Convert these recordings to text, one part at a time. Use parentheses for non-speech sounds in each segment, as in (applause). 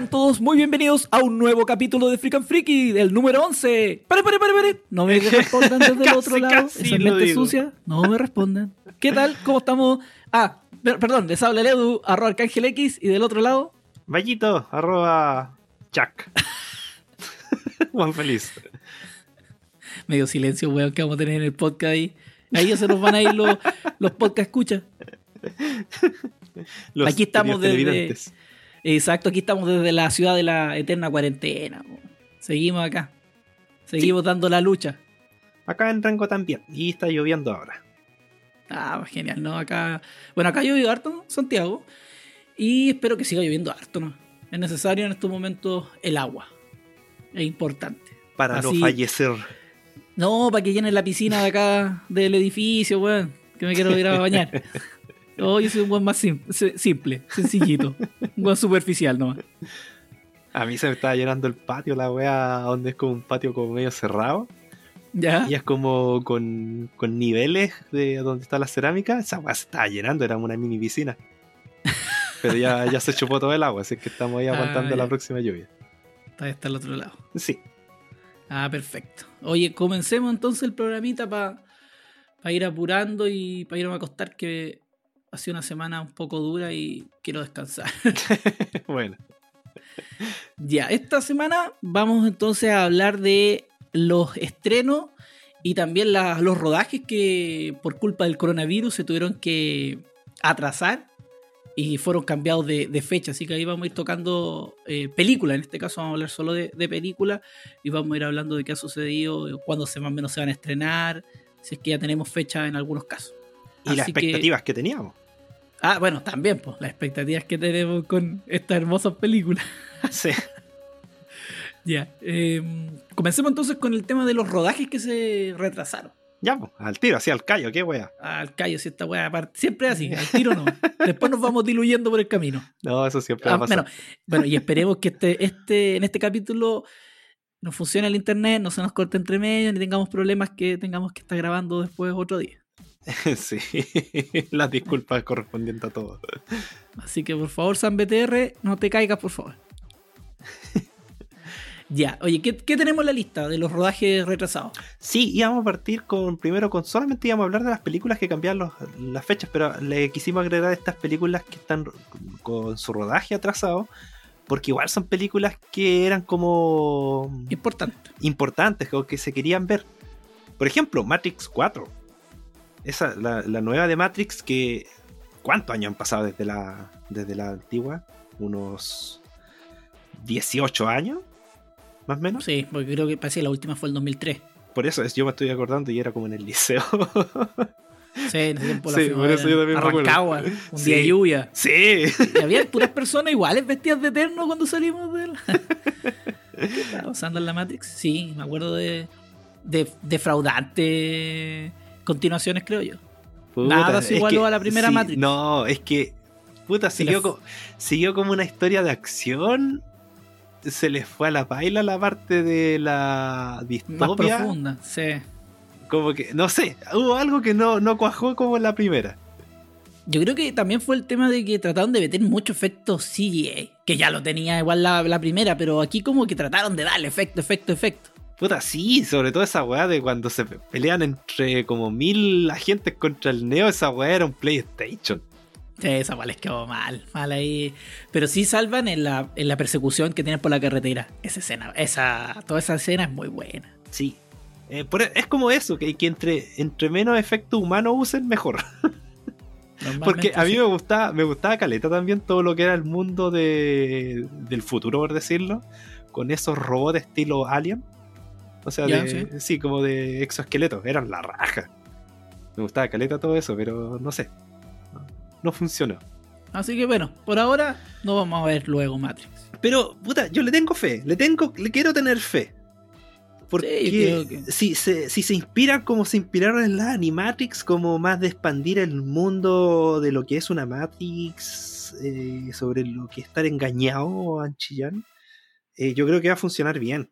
Sean todos muy bienvenidos a un nuevo capítulo de Freak and Freaky, del número 11. ¡Pare, pare, pare, pare! No me (laughs) respondan desde el otro lado. Esa mente sucia. No me respondan. ¿Qué tal? ¿Cómo estamos? Ah, perdón, les habla Edu, arroba Arcángel X, y del otro lado. Vallito, arroba Chuck. (laughs) Juan Feliz. Medio silencio, weón, que vamos a tener en el podcast ahí. Ahí ya se nos van a ir los, los podcast escucha. Aquí estamos desde. Exacto, aquí estamos desde la ciudad de la eterna cuarentena. Seguimos acá. Seguimos dando la lucha. Acá en Rango también. Y está lloviendo ahora. Ah, genial, ¿no? Acá. Bueno, acá ha llovido harto, Santiago. Y espero que siga lloviendo harto, ¿no? Es necesario en estos momentos el agua. Es importante. Para no fallecer. No, para que llenen la piscina de acá del edificio, weón. Que me quiero ir a bañar. (laughs) Oh, yo soy un buen más simple, sencillito. un buen superficial nomás. A mí se me estaba llenando el patio, la wea, donde es como un patio como medio cerrado. ¿Ya? Y es como con, con niveles de donde está la cerámica. Esa wea se estaba llenando, era una mini piscina. Pero ya, ya se chupó todo el agua, así que estamos ahí ah, aguantando la próxima lluvia. Está, está al otro lado. Sí. Ah, perfecto. Oye, comencemos entonces el programita para ir apurando y para irme a acostar que ha sido una semana un poco dura y quiero descansar. (laughs) bueno. Ya, esta semana vamos entonces a hablar de los estrenos y también los rodajes que por culpa del coronavirus se tuvieron que atrasar y fueron cambiados de, fecha. Así que ahí vamos a ir tocando eh, películas. En este caso vamos a hablar solo de, de películas y vamos a ir hablando de qué ha sucedido, cuándo se más o menos se van a estrenar, si es que ya tenemos fecha en algunos casos. Y las expectativas que teníamos. Ah, bueno, también, pues, las expectativas que tenemos con estas hermosas películas. (laughs) Sí. ya. Em, comencemos entonces con el tema de los rodajes que se retrasaron. Ya, pues, al tiro, así al callo, qué wea. Al callo, si esta wea, siempre así, al tiro no. Después nos vamos diluyendo por el camino. No, eso siempre va a ah, pasar. Bueno, y esperemos que este, este, en este capítulo nos funcione el internet, no se nos corte entre medio, ni tengamos problemas que tengamos que estar grabando después otro día. (laughs) sí, (laughs) las disculpas correspondientes a todos. Así que por favor, San BTR, no te caigas, por favor. (laughs) ya, oye, ¿qué, tenemos en la lista de los rodajes retrasados? Sí, íbamos a partir con primero con solamente íbamos a hablar de las películas que cambiaron las fechas, pero le quisimos agregar estas películas que están con su rodaje atrasado. Porque igual son películas que eran como. Importantes. Importantes, o que se querían ver. Por ejemplo, Matrix 4 esa, la, nueva de Matrix, que. ¿Cuántos años han pasado desde la, desde la antigua? Unos 18 años, más o menos. Sí, porque creo que parece que la última fue el 2003. Por eso es, yo me estoy acordando y era como en el liceo. (laughs) Sí, en ese tiempo la sí, por eso yo también un (laughs) día de lluvia. Sí. Y había puras personas iguales vestidas de eterno cuando salimos de la... (laughs) ¿Qué estaba en la Matrix? Sí, me acuerdo de, de defraudante continuaciones, creo yo. Nada se igualó a la primera Matrix. No, es que. Puta, siguió, siguió como una historia de acción. Se les fue a la baila la parte de la distopia. Más profunda, sí. Como que, no sé, hubo algo que no, no cuajó como en la primera. Yo creo que también fue el tema de que trataron de meter mucho efecto CGA, que ya lo tenía igual la, la primera, pero aquí como que trataron de darle efecto, efecto, efecto. Puta, sí, sobre todo esa weá de cuando se pelean entre como mil agentes contra el Neo, esa weá era un PlayStation. Sí, esa weá les quedó mal, mal ahí. Pero sí salvan en la, en la persecución que tienen por la carretera. Esa escena, esa, toda esa escena es muy buena. Sí. Eh, e, es como eso, que, que entre, entre menos efecto humano usen, mejor. (laughs) Porque a mí me gustaba, me gustaba Caleta también todo lo que era el mundo de, del futuro, por decirlo, con esos robots estilo Alien. O sea, ¿sí? como de exoesqueletos. Eran la raja. Me gustaba caleta todo eso, pero no sé. No, funcionó. Así que bueno, por ahora no vamos a ver luego Matrix. Pero, puta, yo le tengo fe. Le tengo, le quiero tener fe. Porque si, se, si se inspiran como se inspiraron en la Animatrix, como más de expandir el mundo de lo que es una Matrix, eh, sobre lo que es estar engañado, Anchillán, eh, yo creo que va a funcionar bien.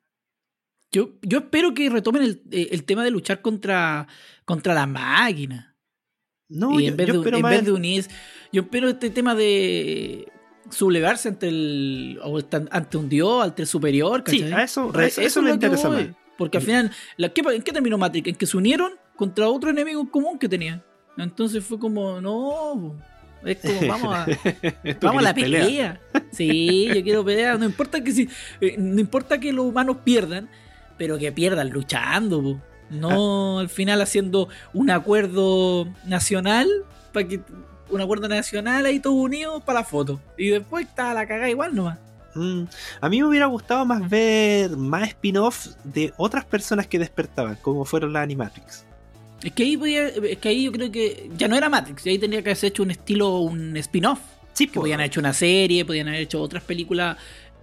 Yo, yo espero que retomen el, eh, el, tema de luchar contra, contra la máquina. No, y en, vez, de, en vez de unir. Yo espero este tema de, sublevarse ante el ante un dios, ante el superior. Sí, a eso, eso, eso, me interesa más. Porque al final, ¿en qué terminó Matrix? En que se unieron contra otro enemigo común que tenían. Entonces fue como, no, es como, (laughs) vamos a, vamos a la pelea. Sí, yo quiero pelear. No importa que si, eh, no importa que los humanos pierdan, pero que pierdan luchando. No al final haciendo un acuerdo nacional para que un acuerdo nacional ahí todos unidos para la foto. Y después está la cagada igual nomás. Mm, a mí me hubiera gustado más ver más spin-off de otras personas que despertaban, como fueron las Animatrix. Es que ahí podía, es que ahí yo creo que ya no era Matrix, ahí tendría que haberse hecho un estilo, un spin-off. Sí, que podían haber hecho una serie, podían haber hecho otras películas.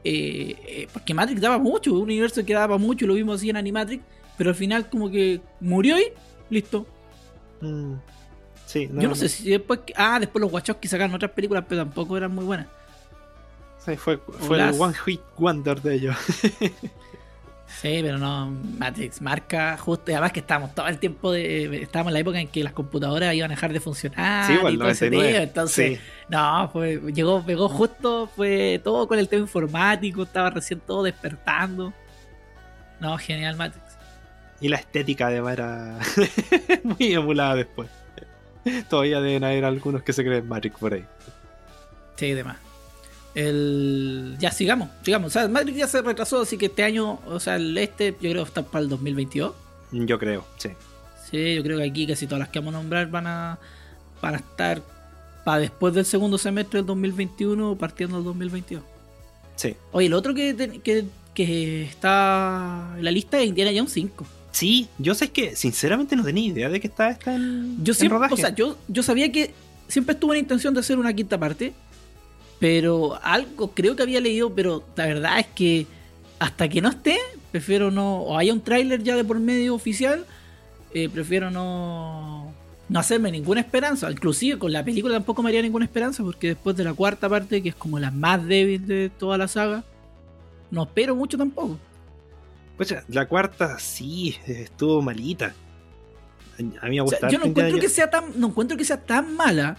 Eh, eh, porque Matrix daba mucho, un universo que daba mucho, lo vimos así en Animatrix, pero al final como que murió y listo. Mm, sí, Yo no, sé si después. Ah, después los Wachowski sacaron otras películas, pero tampoco eran muy buenas. Sí, fue, fue el One Hit Wonder de ellos. (laughs) Sí, pero no, Matrix marca justo, y además que estábamos todo el tiempo, de, estábamos en la época en que las computadoras iban a dejar de funcionar. Sí, y todo ese tema, entonces, no, fue, llegó, pegó justo, fue todo con el tema informático, estaba recién todo despertando. No, genial Matrix. Y la estética además era (laughs) muy emulada después. Todavía deben haber algunos que se creen Matrix por ahí. Sí, demás. El... Ya sigamos, sigamos. O sea, Matrix ya se retrasó, así que este año, o sea, el este, yo creo que está para el 2022. Yo creo, sí. Sí, yo creo que aquí casi todas las que vamos a nombrar van a, van a estar para después del segundo semestre del 2021 partiendo del 2022. Sí. Oye, el otro que, que, que está en la lista es Indiana Jones 5. Sí, yo sé que sinceramente no tenía idea de que estaba esta en, yo siempre, O sea, yo, yo sabía que siempre estuve en intención de hacer una quinta parte pero algo creo que había leído, pero la verdad es que hasta que no esté, prefiero no. O haya un tráiler ya de por medio oficial, eh, prefiero no. No hacerme ninguna esperanza. Inclusive con la película tampoco me haría ninguna esperanza, porque después de la cuarta parte, que es como la más débil de toda la saga, no espero mucho tampoco. Pues la cuarta sí, estuvo malita. A mí me gusta. yo no encuentro que sea tan, no encuentro que sea tan mala,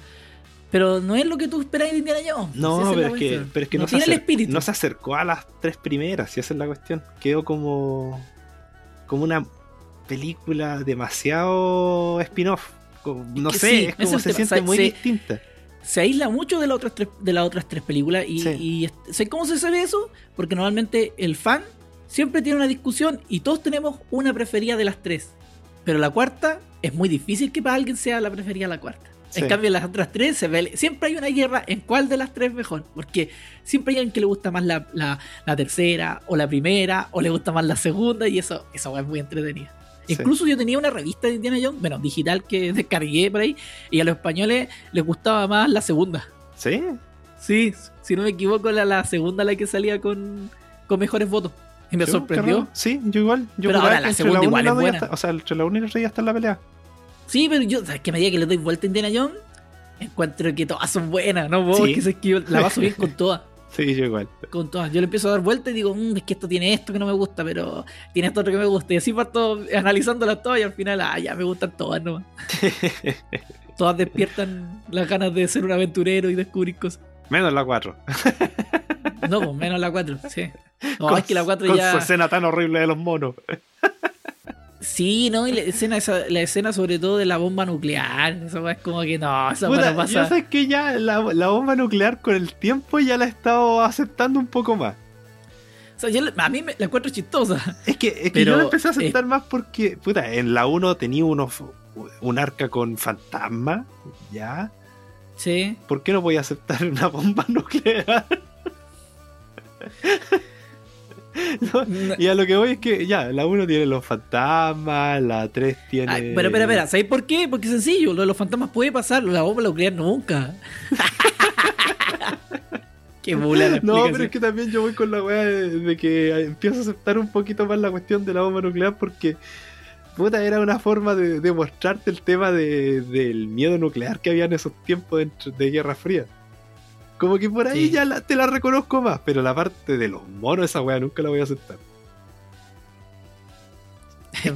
pero no es lo que tú esperas de Indiana Jones. No, pero, es que, pero es que, no, se espíritu. no se acercó a las tres primeras, y esa es la cuestión. Quedó como, como una película demasiado spin-off. No sé, es como se, siente muy distinta. Se aísla mucho de, las otras tres, de las otras tres películas. Y, ¿sé cómo se sabe eso? Porque normalmente el fan siempre tiene una discusión y todos tenemos una preferida de las tres. Pero la cuarta es muy difícil que para alguien sea la preferida la cuarta. En cambio, en las otras tres se siempre hay una guerra en cuál de las tres mejor. Porque siempre hay alguien que le gusta más la, tercera, o la primera, o le gusta más la segunda, y eso, eso es muy entretenida. Incluso yo tenía una revista de Indiana Jones, bueno, digital que (laughs) descargué por ahí, y a los españoles les gustaba más la segunda. ¿Sí? Sí, si no me equivoco, la, la segunda la que salía con, con mejores votos. Y me sorprendió. Sí, yo igual. Yo Pero ahora la segunda igual es buena. o sea, entre la una y la tres ya está en la pelea. Sí, pero yo, ¿sabes que a medida que le doy vuelta a Indiana Jones, encuentro que todas son buenas, ¿no? Vos, que, se que la paso bien (laughs) con todas. Sí, yo igual. Con todas. Yo le empiezo a dar vuelta y digo, mmm, es que esto tiene esto que no me gusta, pero tiene esto otro que me gusta. Y así parto analizándolas todas y al final, ah, ya me gustan todas, ¿no? (laughs) todas despiertan las ganas de ser un aventurero y descubrir cosas. Menos la 4. no, pues menos la 4, sí. (laughs) No, es que la 4 ya. Con su escena tan horrible de los monos. Sí, ¿no? Y la escena, la escena sobre todo de la bomba nuclear. Eso es como que no, esa Puta, pasa. Yo sé que ya la, bomba nuclear con el tiempo ya la he estado aceptando un poco más. O sea, yo, a mí me, la encuentro chistosa. Es que, es que yo la empecé a aceptar más porque, puta, en la 1 tenía unos, un arca con fantasma, ¿ya? Sí. ¿Por qué no voy a aceptar una bomba (laughs) nuclear? (laughs) y a lo que voy es que ya, la 1 tiene los fantasmas, la 3 tiene. pero espera, espera, ¿sabes por qué? Porque es sencillo, lo de los fantasmas puede pasar, la bomba crean nunca. (laughs) Qué bula No, pero es que también yo voy con la weá de, que empiezo a aceptar un poquito más la cuestión de la bomba nuclear porque. Puta, era una forma de, demostrarte el tema del miedo nuclear que había en esos tiempos de Guerra Fría. Como que por ahí ya te la reconozco más, pero la parte de los monos, esa weá nunca la voy a aceptar. Es,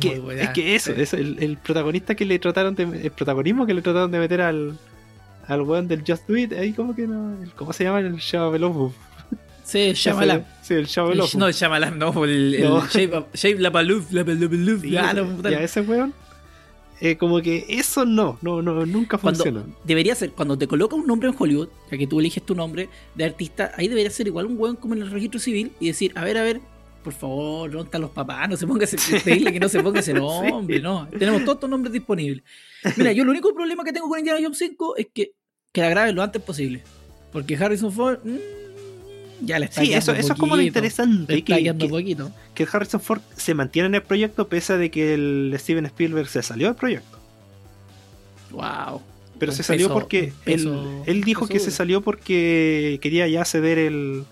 que, eso, es el, protagonista que le trataron de. El protagonismo que le trataron de meter al, al weón del Just Do It, ahí como que no. ¿Cómo se llama el Shabalov? Sí, (laughs) Shyamalan. Sí, el Shabalov. No, el Shyamalan, no, el, el No. Shape, Shape La Paluf, La Paluf, Sí, ya, no, ya, ese weón. Eh, como que eso no, no, no, nunca Cuando- funcionó. Debería ser, cuando te coloca un nombre en Hollywood, ya que tú eliges tu nombre de artista, ahí debería ser igual un weón como en el registro civil y decir, a ver, a ver, por favor, ¿dónde están los papás? No se ponga ese, (laughs) pedirle que no se ponga ese nombre, no. Tenemos todos estos nombres disponibles. Mira, yo el único problema que tengo con Indiana Jones 5 es que, que la graben lo antes posible. Porque Harrison Ford mm, ya le está Sí, eso, eso es como lo interesante. Está Que, que- poquito. que Harrison Ford se mantiene en el proyecto pese a de que el Steven Spielberg se salió del proyecto. Wow. Pero se salió porque peso- él, él dijo que se salió porque quería ya ceder el,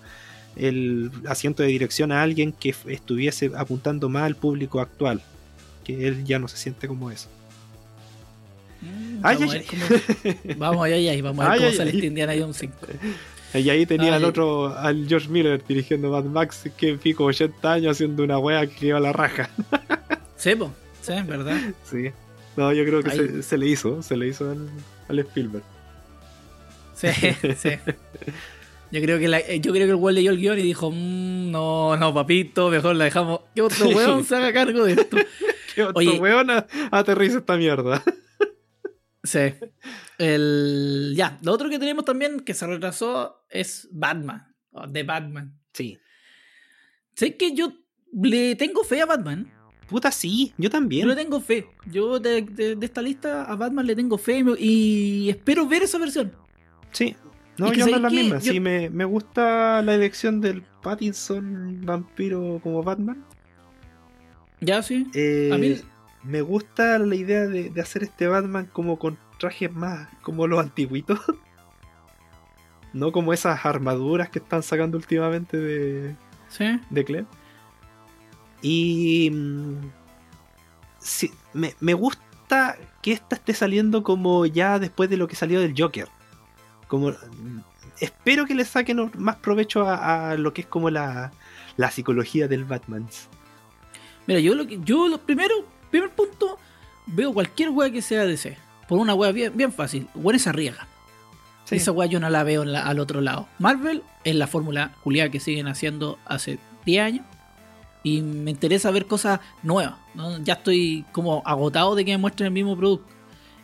el asiento de dirección a alguien que estuviese apuntando más al público actual. Que él ya no se siente como eso. Mm, Ay, vamos, ay, a ver cómo, vamos allá, allá, vamos a ver cómo sale este Indiana Jones 5. (laughs) Y ahí tenía Ay. al otro, al George Miller dirigiendo Mad Max, que pico 80 años haciendo una wea que iba a la raja. (laughs) Sí, po. sí, ¿verdad? Sí. No, yo creo que se, se le hizo, se le hizo al, al Spielberg. Sí, sí. Yo creo que la- eh, yo creo que el weón leyó el guion y dijo, "Mm, no, no, papito, mejor la dejamos. Que otro Sí. weón se haga cargo de esto. (laughs) ¿Qué otro Oye. weón aterriza esta mierda? Sí. El, ya, lo otro que tenemos también que se retrasó es Batman. o The Batman. Sí. Sé que yo le tengo fe a Batman. Puta, sí, yo Yo también. le tengo fe. Yo de, de- de esta lista a Batman le tengo fe y espero ver esa versión. Sí. No, yo no es ¿sabes la misma. Yo- Sí, me, me gusta la elección del Pattinson vampiro como Batman. Ya, sí. Eh, A mí- Me gusta la idea de, de hacer este Batman como con trajes más como los antiguitos. (laughs) no como esas armaduras que están sacando últimamente de, Sí. de Clem. Y. mm, sí, me, me gusta que esta esté saliendo como ya después de lo que salió del Joker. Como. mm, Espero que le saquen más provecho a, a lo que es como la, la psicología del Batman. Mira, yo lo que yo lo primero, primer punto, veo cualquier wea que sea DC. Por una wea bien, bien fácil. Wea se arriesga. Sí. Esa wea yo no la veo la- al otro lado. Marvel es la fórmula culiada que siguen haciendo hace 10 años. Y me interesa ver cosas nuevas. ¿no? Ya estoy como agotado de que me muestren el mismo producto.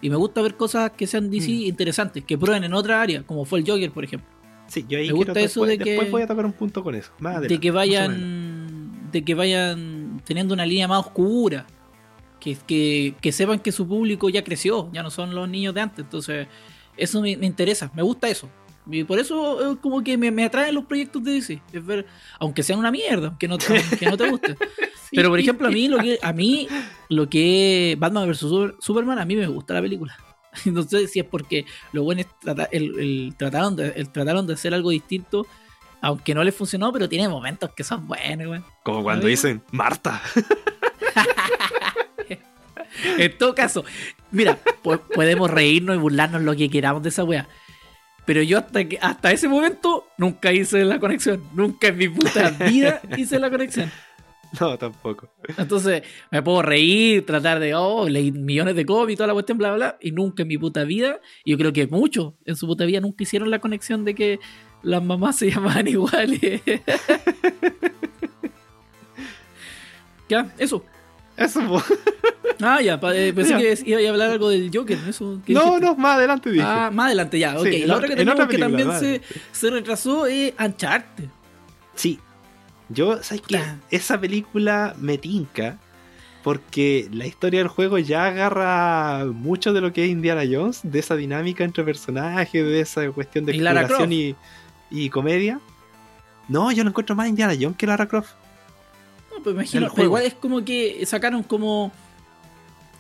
Y me gusta ver cosas que sean DC Mm. interesantes, que prueben en otra área, como fue el Joker, por ejemplo. Sí, yo ahí Me gusta quiero eso después, de que- después voy a tocar un punto con eso. Más de que vayan de que vayan teniendo una línea más oscura que, que, que sepan que su público ya creció ya no son los niños de antes entonces eso me, me interesa me gusta eso y por eso es como que me, me atraen los proyectos de DC es ver aunque sean una mierda aunque no, aunque no te guste (laughs) Sí. pero por ejemplo a mí lo que a mí lo que Batman vs Super- Superman a mí me gusta la película (laughs) no sé si es porque lo bueno es trata- el, el trataron de el trataron de hacer algo distinto aunque no les funcionó, pero tiene momentos que son buenos, weón. Como cuando dicen Marta. (laughs) (laughs) En todo caso, mira, po- podemos reírnos y burlarnos lo que queramos de esa wea. Pero yo hasta, que, hasta ese momento nunca hice la conexión. Nunca en mi puta vida (laughs) hice la conexión. No, tampoco. Entonces me puedo reír, tratar de, oh, leí millones de cómics y toda la cuestión, bla, bla, bla. Y nunca en mi puta vida, y yo creo que muchos en su puta vida nunca hicieron la conexión de que las mamás se (laughs) llamaban iguales. ya, eso. Eso. (laughs) Ah, ya, eh, pensé Ya. que iba a hablar algo del Joker. Eso, ¿qué No, dijiste? no, más adelante dije. Ah, más adelante ya, ok. Sí, la otra- que en tenemos que también se, se retrasó es Uncharted. Sí. Yo, ¿sabes qué? Esa película me tinca porque la historia del juego ya agarra mucho de lo que es Indiana Jones, de esa dinámica entre personajes, de esa cuestión de Y exploración y, y comedia. No, yo lo encuentro más Indiana Jones que Lara Croft. Pues imagino, pero igual es como que sacaron como.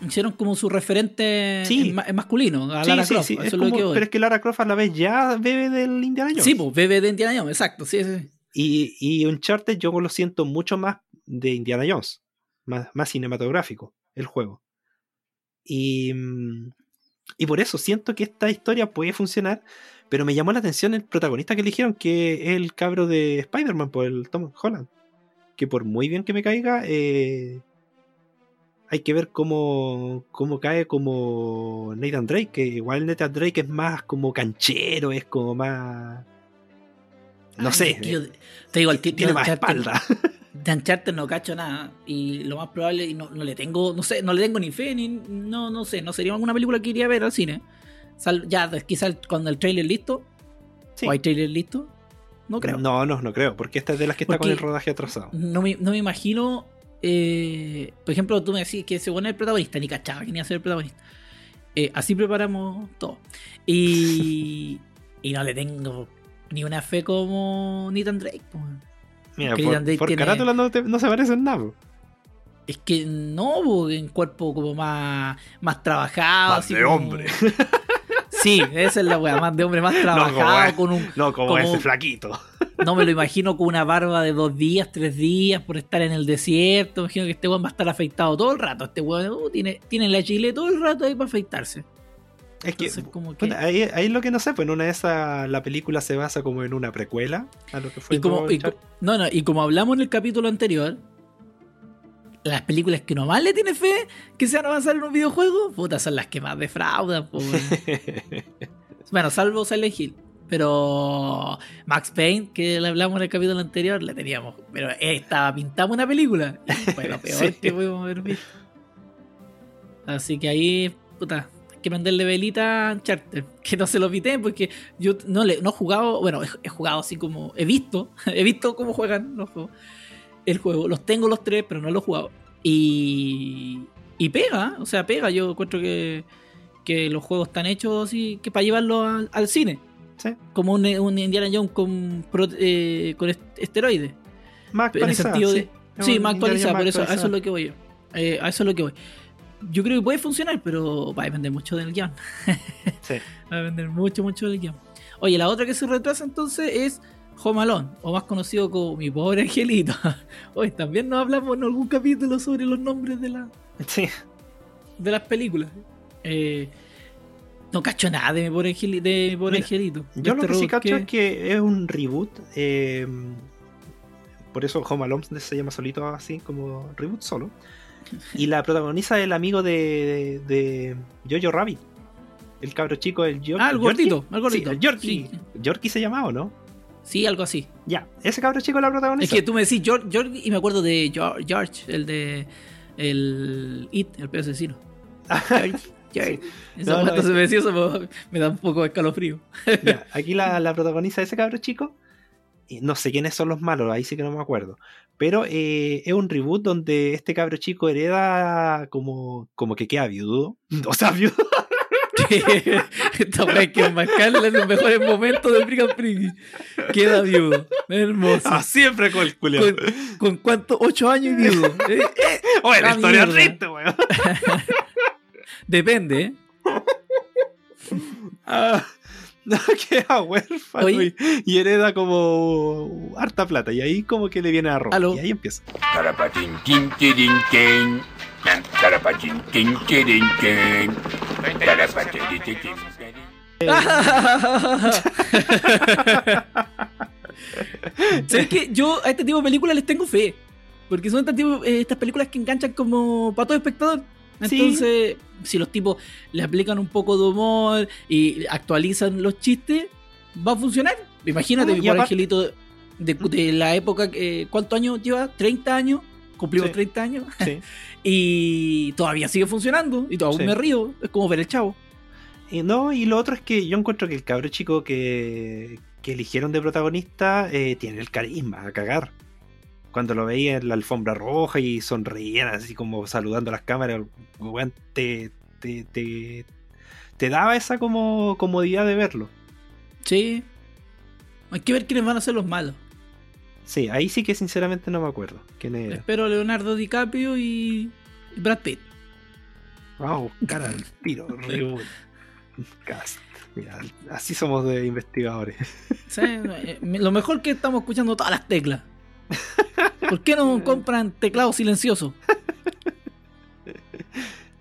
Hicieron como su referente Sí. en ma- en masculino, a Sí, Lara sí, Croft. sí. eso es es lo como- que pero es que Lara Croft a la vez ya bebe del Indiana Jones. Sí, pues, bebé de Indiana Jones, exacto, sí, sí. Y, y Uncharted yo lo siento mucho más de Indiana Jones, más, más cinematográfico el juego. Y, mm, y por eso siento que esta historia puede funcionar, pero me llamó la atención el protagonista que eligieron, que es el cabro de Spider-Man, por el Tom Holland. Que por muy bien que me caiga, eh, hay que ver cómo, cómo cae como Nathan Drake, que igual Nathan Drake es más como canchero, es como más... No sé. te digo, tiene más espalda. (laughs) De Uncharted no cacho nada. Y lo más probable, no, no le tengo, no sé, no le tengo ni fe, ni no, no sé, no sería alguna película que iría a ver al cine. ya, quizás cuando el trailer listo. ¿O hay trailer listo? No creo. No, no, no creo, porque esta es de las que está con el rodaje atrasado. No me, no me imagino eh, por ejemplo, tú me decís que se pone el protagonista, ni cachaba que ni a ser el protagonista. Eh, así preparamos todo. Y, (laughs) y no le tengo ni una fe como Nathan Drake. Mira, por, Drake por carátula no, no, se parece en nada. Es que no, en cuerpo como más, más trabajado. Más de hombre. (laughs) Sí, esa es la weá, más de hombre, más (laughs) trabajado, no, con un. No, como, ese flaquito. No me lo imagino con una barba de dos días, tres días, por estar en el desierto. Me imagino que este weón va a estar afeitado todo el rato. Este weón uh, tiene, tiene la chile todo el rato ahí para afeitarse. Es que, como que... ahí, ahí, lo que no sé, pues en una de esas la película se basa como en una precuela a lo que fue. Y como, no, no, y como hablamos en el capítulo anterior, las películas que nomás le tiene fe que se van a avanzar en un videojuego, puta, son las que más defraudan. (laughs) bueno, salvo Silent Hill. Pero Max Payne, que le hablamos en el capítulo anterior, le teníamos. Pero estaba pintando una película. fue lo (laughs) peor que pudimos haber visto. Así que ahí, puta, hay que prenderle velita a Charter. Que no se lo piten porque yo no, le, no he jugado. Bueno, he, he jugado así como. He visto. (laughs) He visto cómo juegan los juegos el juego. Los tengo los tres, pero no los he jugado. Y, y pega, o sea, pega. Yo encuentro que, que los juegos están hechos así que para llevarlos al, cine. Como un, Indiana Jones con, eh, con esteroides. Más actualizado. Sí, sí más actualizado, por eso, a eso es lo que voy yo. Eh, a eso es lo que voy. Yo creo que puede funcionar, pero va a depender mucho del guion. sí. (laughs) Va a depender mucho, mucho del guion. Oye, la otra que se retrasa entonces es Home Alone, o más conocido como Mi Pobre Angelito. (laughs) Hoy también nos hablamos en algún capítulo sobre los nombres de, la, de las películas. Eh, no cacho nada de Mi Pobre, Angelito. Yo lo este que sí cacho es que es un reboot. Eh, por eso Home Alone se llama solito así, como reboot solo. (laughs) Y la protagoniza el amigo de, de, Jojo Rabbit. El cabro chico, el George. Ah, el gordito, el gordito. el Yorkie. Yorkie se llamaba, ¿no? Sí, algo así. Ya, ese cabro chico la protagonista. Es que tú me decís George, George y me acuerdo de George, el de el It, el peor asesino. (laughs) George, George. Entonces me decía eso, me, da un poco de escalofrío. ya, (laughs) aquí la, la protagoniza ese cabro chico. No sé quiénes son los malos, ahí sí que no me acuerdo. Pero eh, es un reboot donde este cabro chico hereda como, como que queda viudo. (laughs) O sea, viudo. (laughs) Esta hay que enmascarla en los mejores momentos del Brigham Friki. Queda viudo. Hermoso. Ah, siempre con el Con, ¿Con cuánto? ¿Ocho años y viudo? (laughs) Eh, eh, Oye, la historia es triste, weón. (laughs) Depende, ¿eh? ah, no, queda huérfano y, y, hereda como harta plata. Y ahí como que le viene a robar. Y ahí empieza. (laughs) ¿Sabes qué? Yo a este tipo de películas les tengo fe. Porque son eh, estas películas que enganchan como para todo espectador. Entonces, si los tipos le aplican un poco de humor y actualizan los chistes, va a funcionar. Imagínate, mi pobre angelito de, la época, que ¿cuántos años lleva? ¿30 años? Cumplimos 30 años. (laughs) y todavía sigue funcionando. Y todavía me río. Es como ver el chavo. Y no, y lo otro es que yo encuentro que el cabro chico que, que eligieron de protagonista eh, tiene el carisma a cagar. Cuando lo veía en la alfombra roja y sonreían así como saludando a las cámaras, te, te, te, te, daba esa como comodidad de verlo. Sí. Hay que ver quiénes van a ser los malos. Sí, ahí sí que sinceramente no me acuerdo quién era. Espero Leonardo DiCaprio y Brad Pitt. Vamos cara al (laughs) tiro, Cast. Mira, así somos de investigadores. (laughs) Sí, eh, lo mejor que estamos escuchando todas las teclas. ¿Por qué no (laughs) compran teclado silencioso?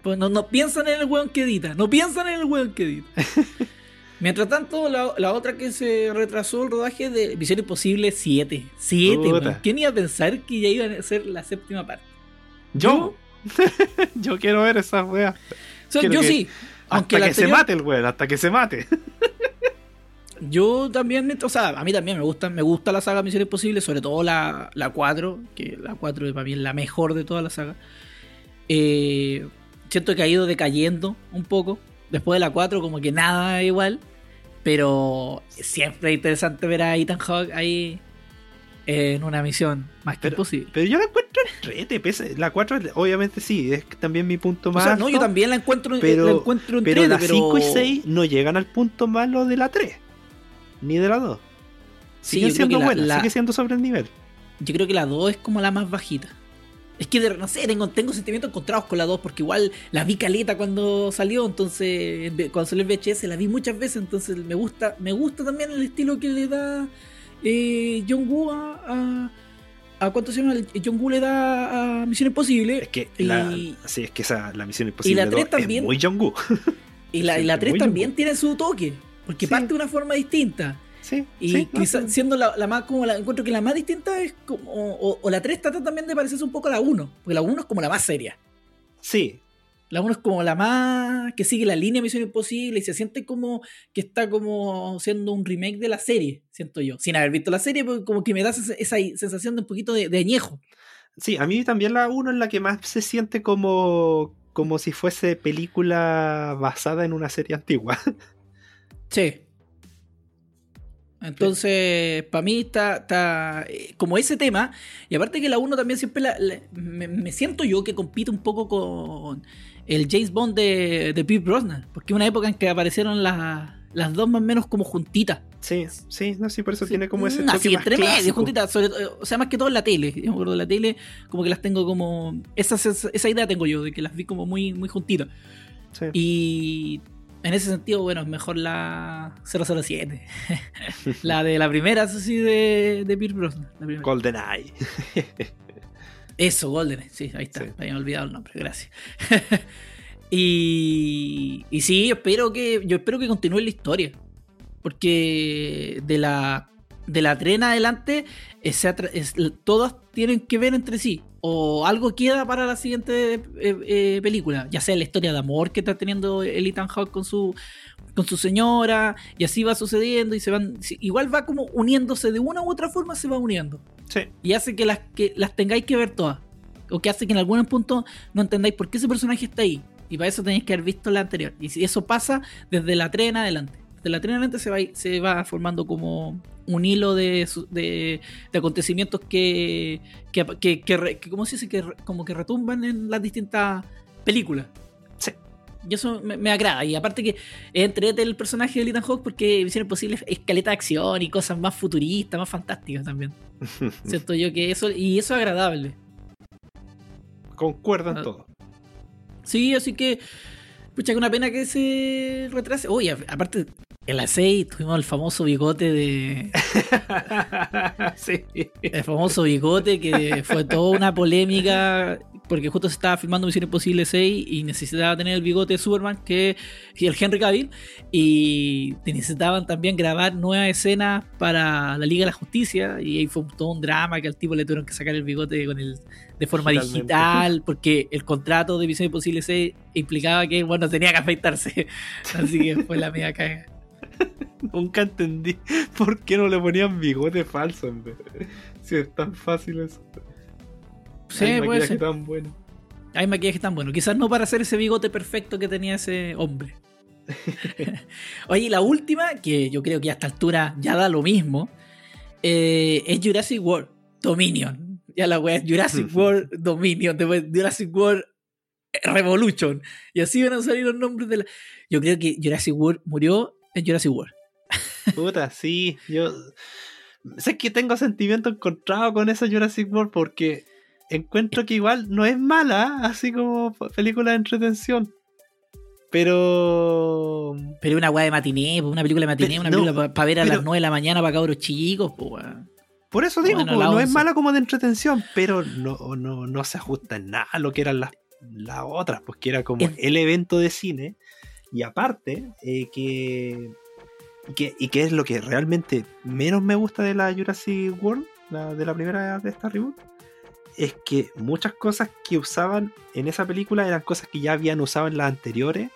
Pues no, no piensan en el weón que edita, no piensan en el weón que edita. Mientras tanto, la, otra que se retrasó el rodaje de Visión Imposible 7. 7, ¿Quién iba a pensar que ya iba a ser la séptima parte? ¿Yo? (laughs) yo quiero ver esa wea. yo sí. Aunque hasta que se mate el weón, hasta que se mate. (laughs) yo también, o sea, a mí también me gusta, me gusta la saga Misiones Imposibles, sobre todo la, la 4, que la 4 para mí es la mejor de toda la saga. Eh, siento que ha ido decayendo un poco. Después de la 4, como que nada igual. Pero siempre es interesante ver a Ethan Hawke ahí en una misión más que posible. Pero yo la encuentro entrete. La 4, obviamente sí, es también mi punto más. O sea, no, yo también la encuentro, pero, la encuentro entrete, pero la 5 y 6 no llegan al punto malo de la 3, ni de la 2. Sigue siendo buena, sigue siendo sobre el nivel. Yo creo que la 2 es como la más bajita. Es que, no sé, tengo, tengo sentimientos encontrados con la 2 porque igual la vi caleta cuando salió, entonces cuando salió el VHS la vi muchas veces, entonces me gusta me gusta también el estilo que le da eh, John Woo a, a, ¿Cuánto se llama? John Woo le da a Misión Imposible. Es que, la, sí, es que esa, la Misión Imposible y la 3 también, es muy John Woo. Y la, (laughs) y la 3 también tiene su toque, porque parte de una forma distinta. Sí, y quizás siendo la, más como la encuentro que la más distinta es como o, la 3 trata también de parecerse un poco a la 1, porque la 1 es como la más seria. Sí. La 1 es como la más que sigue la línea Misión Imposible y se siente como que está como siendo un remake de la serie, siento yo. Sin haber visto la serie, pues, como que me da esa, sensación de un poquito de, añejo. Sí, a mí también la 1 es la que más se siente como como si fuese película basada en una serie antigua. Sí. Entonces, para mí está, está, eh, como ese tema, y aparte que la 1 también siempre me, siento yo que compite un poco con el James Bond de, de Pete Brosnan, porque una época en que aparecieron las dos más o menos como juntitas. Sí, sí, no, sí, por eso tiene como ese toque sí, entre medio, juntitas, o sea, más que todo en la tele, yo me acuerdo de la tele, como que las tengo como, esa, esa, idea tengo yo, de que las vi como muy, muy juntitas. Sí. Y en ese sentido, bueno, es mejor la 007. (laughs) la de la primera, eso sí, de, de Pierce Brosnan. GoldenEye. (laughs) eso, GoldenEye, sí, ahí está. Me había olvidado el nombre, gracias. (laughs) y, y sí, espero que, yo espero que continúe la historia. Porque de la, de la tren adelante, es, todas tienen que ver entre sí o algo queda para la siguiente eh, eh, película, ya sea la historia de amor que está teniendo el Ethan Hawke con su con su señora y así va sucediendo y se van igual va como uniéndose de una u otra forma se va uniendo. Sí. Y hace que las que las tengáis que ver todas o que hace que en algún punto no entendáis por qué ese personaje está ahí y para eso tenéis que haber visto la anterior. Y si eso pasa desde la tren adelante. Desde la tren adelante se va se va formando como un hilo de, de, acontecimientos que, que, que, que, ¿cómo se dice? Que como que retumban en las distintas películas. Sí. Y eso me, agrada. Y aparte que entrete el personaje de Ethan Hawke porque Misión Imposible escaleta de acción y cosas más futuristas, más fantásticas también. (laughs) Siento yo que eso, y eso es agradable. Concuerdan ah. todo. Sí, así que, pucha, que una pena que se retrase. Uy, aparte, en la 6 tuvimos el famoso bigote de. (laughs) sí. El famoso bigote que fue toda una polémica porque justo se estaba filmando Misión Imposible 6 y necesitaba tener el bigote de Superman que y el Henry Cavill y necesitaban también grabar nuevas escenas para la Liga de la Justicia y ahí fue todo un drama que al tipo le tuvieron que sacar el bigote con el de forma digital porque el contrato de Misión Imposible 6 implicaba que bueno tenía que afeitarse (laughs) así que fue la media caga (laughs) Nunca entendí por qué no le ponían bigote falso, Si es tan fácil eso. Sí, Hay maquillaje tan bueno. Hay maquillaje tan bueno. Quizás no para hacer ese bigote perfecto que tenía ese hombre. (laughs) Oye, la última, que yo creo que a esta altura ya da lo mismo, eh, es Jurassic World Dominion. Ya la wea es Jurassic (laughs) World Dominion, Jurassic World Revolution. Y así van a salir los nombres de la. Yo creo que Jurassic World murió en Jurassic World. Puta, sí. Yo sé que tengo sentimiento encontrado con esa Jurassic World porque encuentro que igual no es mala, así como película de entretención. Pero. Pero una weá de matiné, una película de matiné, una película para ver a las 9 de la mañana para cabros chicos, Por eso digo, no es mala como de entretención, pero no, no, no se ajusta en nada a lo que eran las, las otras, pues que era como el evento de cine y aparte, eh, que, y que es lo que realmente menos me gusta de la Jurassic World, de la primera de esta reboot, es que muchas cosas que usaban en esa película eran cosas que ya habían usado en las anteriores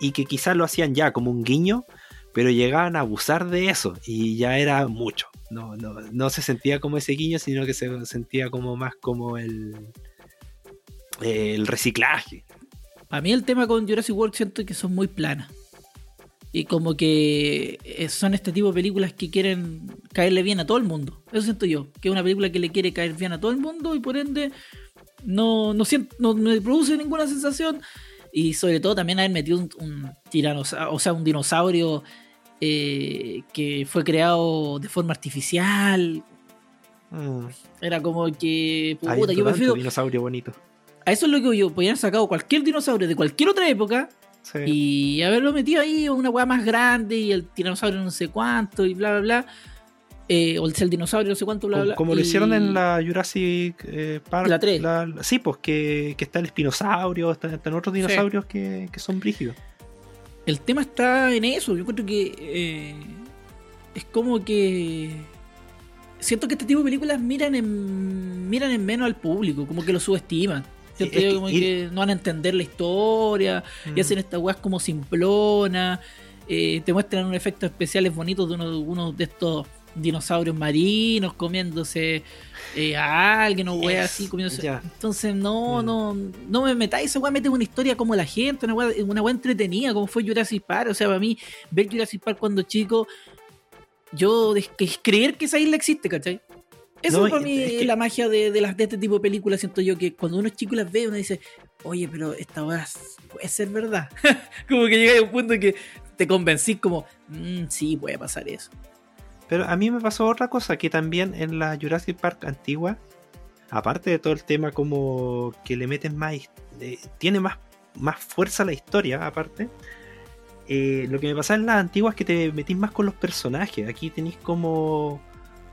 y que quizás lo hacían ya como un guiño, pero llegaban a abusar de eso y ya era mucho. No, no, no se sentía como ese guiño, sino que se sentía como más como el, el reciclaje. A mí el tema con Jurassic World siento que son muy planas. Y como que eh, son este tipo de películas que quieren caerle bien a todo el mundo. Eso siento yo. Que es una película que le quiere caer bien a todo el mundo y por ende no, no, siento, no me produce ninguna sensación. Y sobre todo también haber metido un, un tiranosaurio, o sea, un dinosaurio eh, que fue creado de forma artificial. Mm. Era como que. Puta, yo prefiero. dinosaurio bonito. A eso es lo que yo. Podían haber sacado cualquier dinosaurio de cualquier otra época. Y haberlo metido ahí una weá más grande y el dinosaurio no sé cuánto y bla bla bla. Eh, o el dinosaurio no sé cuánto, bla bla. Como, lo hicieron en la Jurassic eh, Park. La 3. sí, pues que, está el espinosaurio, están, otros dinosaurios que, que son brígidos. El tema está en eso. Yo creo que eh, es como que. Siento que este tipo de películas miran en, miran en menos al público, como que lo subestiman. Siento que, como que no van a entender la historia y mm. hacen estas weas como simplona. Eh, te muestran un efectos especiales bonitos de uno, uno de estos dinosaurios marinos comiéndose eh, a alguien o wea así comiéndose. Entonces, no, mm. no, no me metáis esa wea, mete una historia como la gente, una wea, una wea entretenida, como fue Jurassic Park. O sea, para mí, ver Jurassic Park cuando chico, yo que creer que esa isla existe, ¿cachai? Eso es para mí es la magia de, las, de este tipo de películas. Siento yo que cuando uno es chico las ve, uno dice, oye, pero esta wea puede ser verdad. (laughs) como que llega a un punto en que te convencís como, mm, sí, puede pasar eso. Pero a mí me pasó otra cosa, que también en la Jurassic Park antigua, aparte de todo el tema como que le meten más, tiene más, más fuerza la historia, aparte, eh, lo que me pasa en las antiguas es que te metís más con los personajes. Aquí tenéis como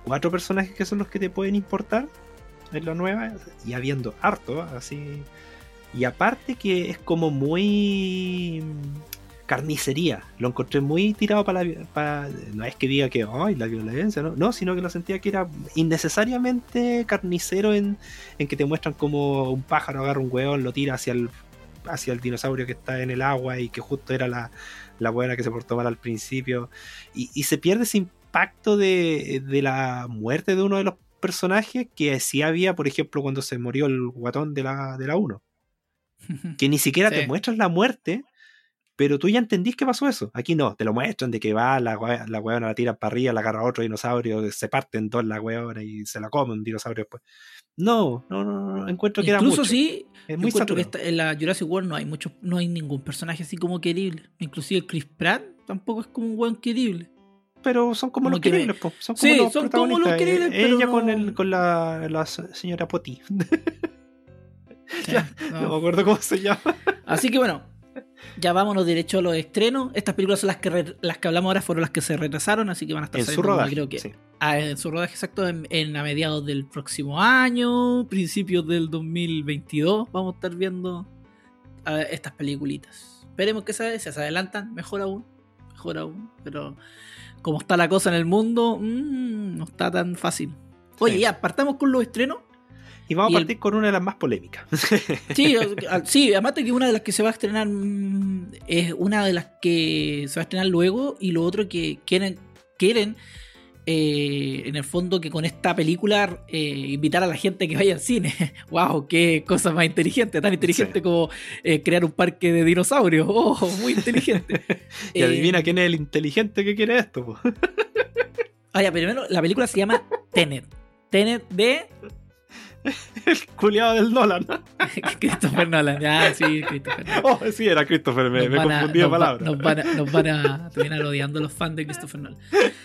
cuatro personajes que son los que te pueden importar en la nueva, y habiendo harto, así. Y aparte que es como muy carnicería. Lo encontré muy tirado para la. no es que diga que ay, la violencia, ¿no? no, sino que lo sentía que era innecesariamente carnicero en, en que te muestran como un pájaro agarra un hueón, lo tira hacia el, hacia el dinosaurio que está en el agua y que justo era la, la buena que se portó mal al principio. Y, se pierde ese impacto de, de la muerte de uno de los personajes que sí había, por ejemplo, cuando se murió el guatón de la, de la 1. (laughs) Que ni siquiera te muestran la muerte, pero tú ya entendís que pasó eso. Aquí no, te lo muestran de que va, la, la weona la tira para arriba, la agarra a otro dinosaurio, se parten dos la weona y se la come un dinosaurio después. No, no, no, no encuentro que era mucho. Incluso sí, es muy en la Jurassic World no hay mucho, no hay ningún personaje así como querible. Inclusive Chris Pratt tampoco es como un buen querible. Pero son como, los queribles, son como los son Como los queribles, Ella con, el, con la, la señora Poti. (laughs) no me acuerdo cómo se llama. Así que bueno, ya vámonos derecho a los estrenos. Estas películas son las que las que hablamos ahora fueron las que se retrasaron, así que van a estar en su rodaje, creo que ah, en su rodaje exacto en, a mediados del próximo año, principios del 2022, vamos a estar viendo estas peliculitas. Esperemos que se, se adelantan, mejor aún, mejor aún, pero como está la cosa en el mundo, mm, no está tan fácil. Oye, ya, partamos con los estrenos. Y vamos a partir con una de las más polémicas. Sí, (laughs) sí, además que una de las que se va a estrenar mm, es una de las que se va a estrenar luego y lo otro que quieren, quieren eh, en el fondo que con esta película eh, invitar a la gente que vaya al cine. (laughs) ¡Wow! ¡Qué cosa más inteligente! Tan inteligente como eh, crear un parque de dinosaurios. (laughs) ¡Oh! Muy inteligente. (laughs) y adivina quién es el inteligente que quiere esto. Ah, ya, primero la película se llama Tenet. Tenet de (laughs) el culiado del Nolan. (laughs) Christopher Nolan, ya, sí, Christopher Nolan. Oh, sí, era Christopher, me, me confundí de palabras. Nos van, a, nos van a terminar odiando los fans de Christopher Nolan.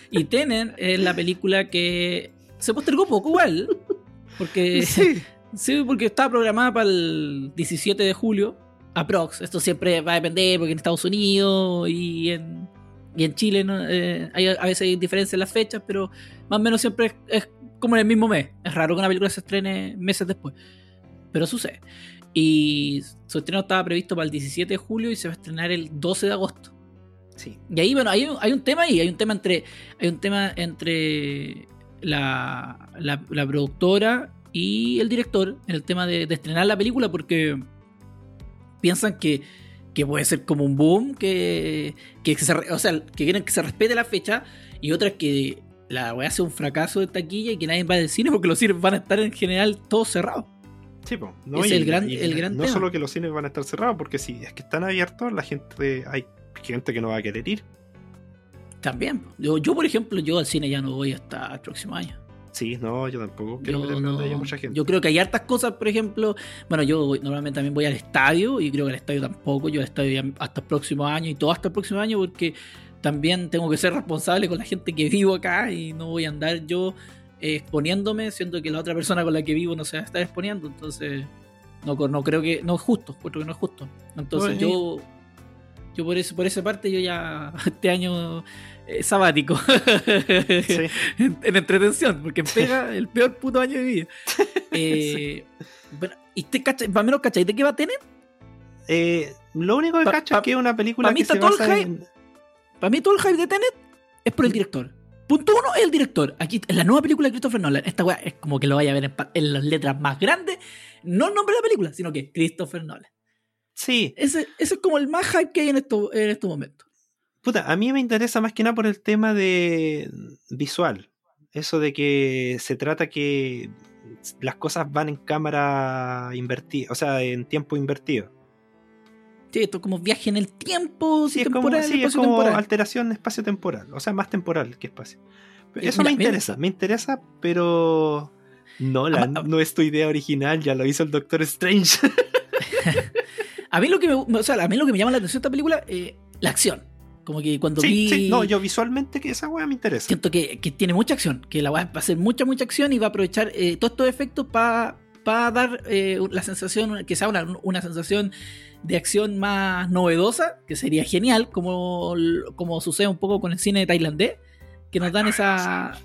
Y Tenet es la película que se postergó poco igual. Porque, (laughs) sí. sí, porque estaba programada para el 17 de julio. Aprox. Esto siempre va a depender porque en Estados Unidos y en, y en Chile eh, hay, a veces hay diferencias en las fechas, pero más o menos siempre es como en el mismo mes. Es raro que una película se estrene meses después. Pero sucede. Y su estreno estaba previsto para el 17 de julio y se va a estrenar el 12 de agosto. Sí. Y ahí, bueno, hay, hay un tema ahí, hay un tema entre. Hay un tema entre la, la, productora y el director en el tema de, estrenar la película porque piensan que, puede ser como un boom, que, que se, o sea, que quieren que se respete la fecha y otras que la weá sea un fracaso de taquilla y que nadie va al cine porque los cines van a estar en general todos cerrados. Sí, pues, no, es el gran, el gran no solo que los cines van a estar cerrados, porque si es que están abiertos, la gente hay gente que no va a querer ir. También. Yo, yo, por ejemplo, yo al cine ya no voy hasta el próximo año. Sí, no, yo tampoco creo que haya mucha gente. Yo creo que hay hartas cosas, por ejemplo. Bueno, yo normalmente también voy al estadio y creo que al estadio tampoco. Yo al estadio hasta el próximo año y todo hasta el próximo año porque también tengo que ser responsable con la gente que vivo acá y no voy a andar yo exponiéndome, siendo que la otra persona con la que vivo no se va a estar exponiendo. Entonces, no, no creo que no es justo, porque no es justo. Entonces, yo yo por eso, por esa parte, yo ya (laughs) este año eh, sabático. (laughs) en, entretención, porque pega el peor puto año de mi vida. (laughs) Eh, ¿Y te cachai, para menos cachai de qué va a tener? Eh, lo único que cacho es que es una película que se basa en... Para mí todo el hype de Tenet es por el director. Punto uno es el director. Aquí, en la nueva película de Christopher Nolan, esta weá es como que lo vaya a ver en, las letras más grandes. No el nombre de la película, sino que Christopher Nolan. Sí. Ese, ese, es como el más hype que hay en, esto, en estos momentos. Puta, a mí me interesa más que nada por el tema de visual. Eso de que se trata que las cosas van en cámara invertida, o sea, en tiempo invertido. Esto como viaje en el tiempo, sí, es como, sí, es como alteración espacio-temporal, o sea, más temporal que espacio. Eso me interesa, me interesa, pero no, la, no es tu idea original, ya lo hizo el Doctor Strange. (laughs) (laughs) A mí lo que me, o sea, a mí lo que me llama la atención de esta película, eh, la acción. Como que cuando vi. Sí, no, yo visualmente que esa weá me interesa. Siento que, tiene mucha acción, que la weá va a hacer mucha, mucha acción y va a aprovechar eh, todos estos efectos para dar eh, la sensación, que sea una, una, sensación de acción más novedosa, que sería genial, como, como sucede un poco con el cine tailandés, que nos dan esa.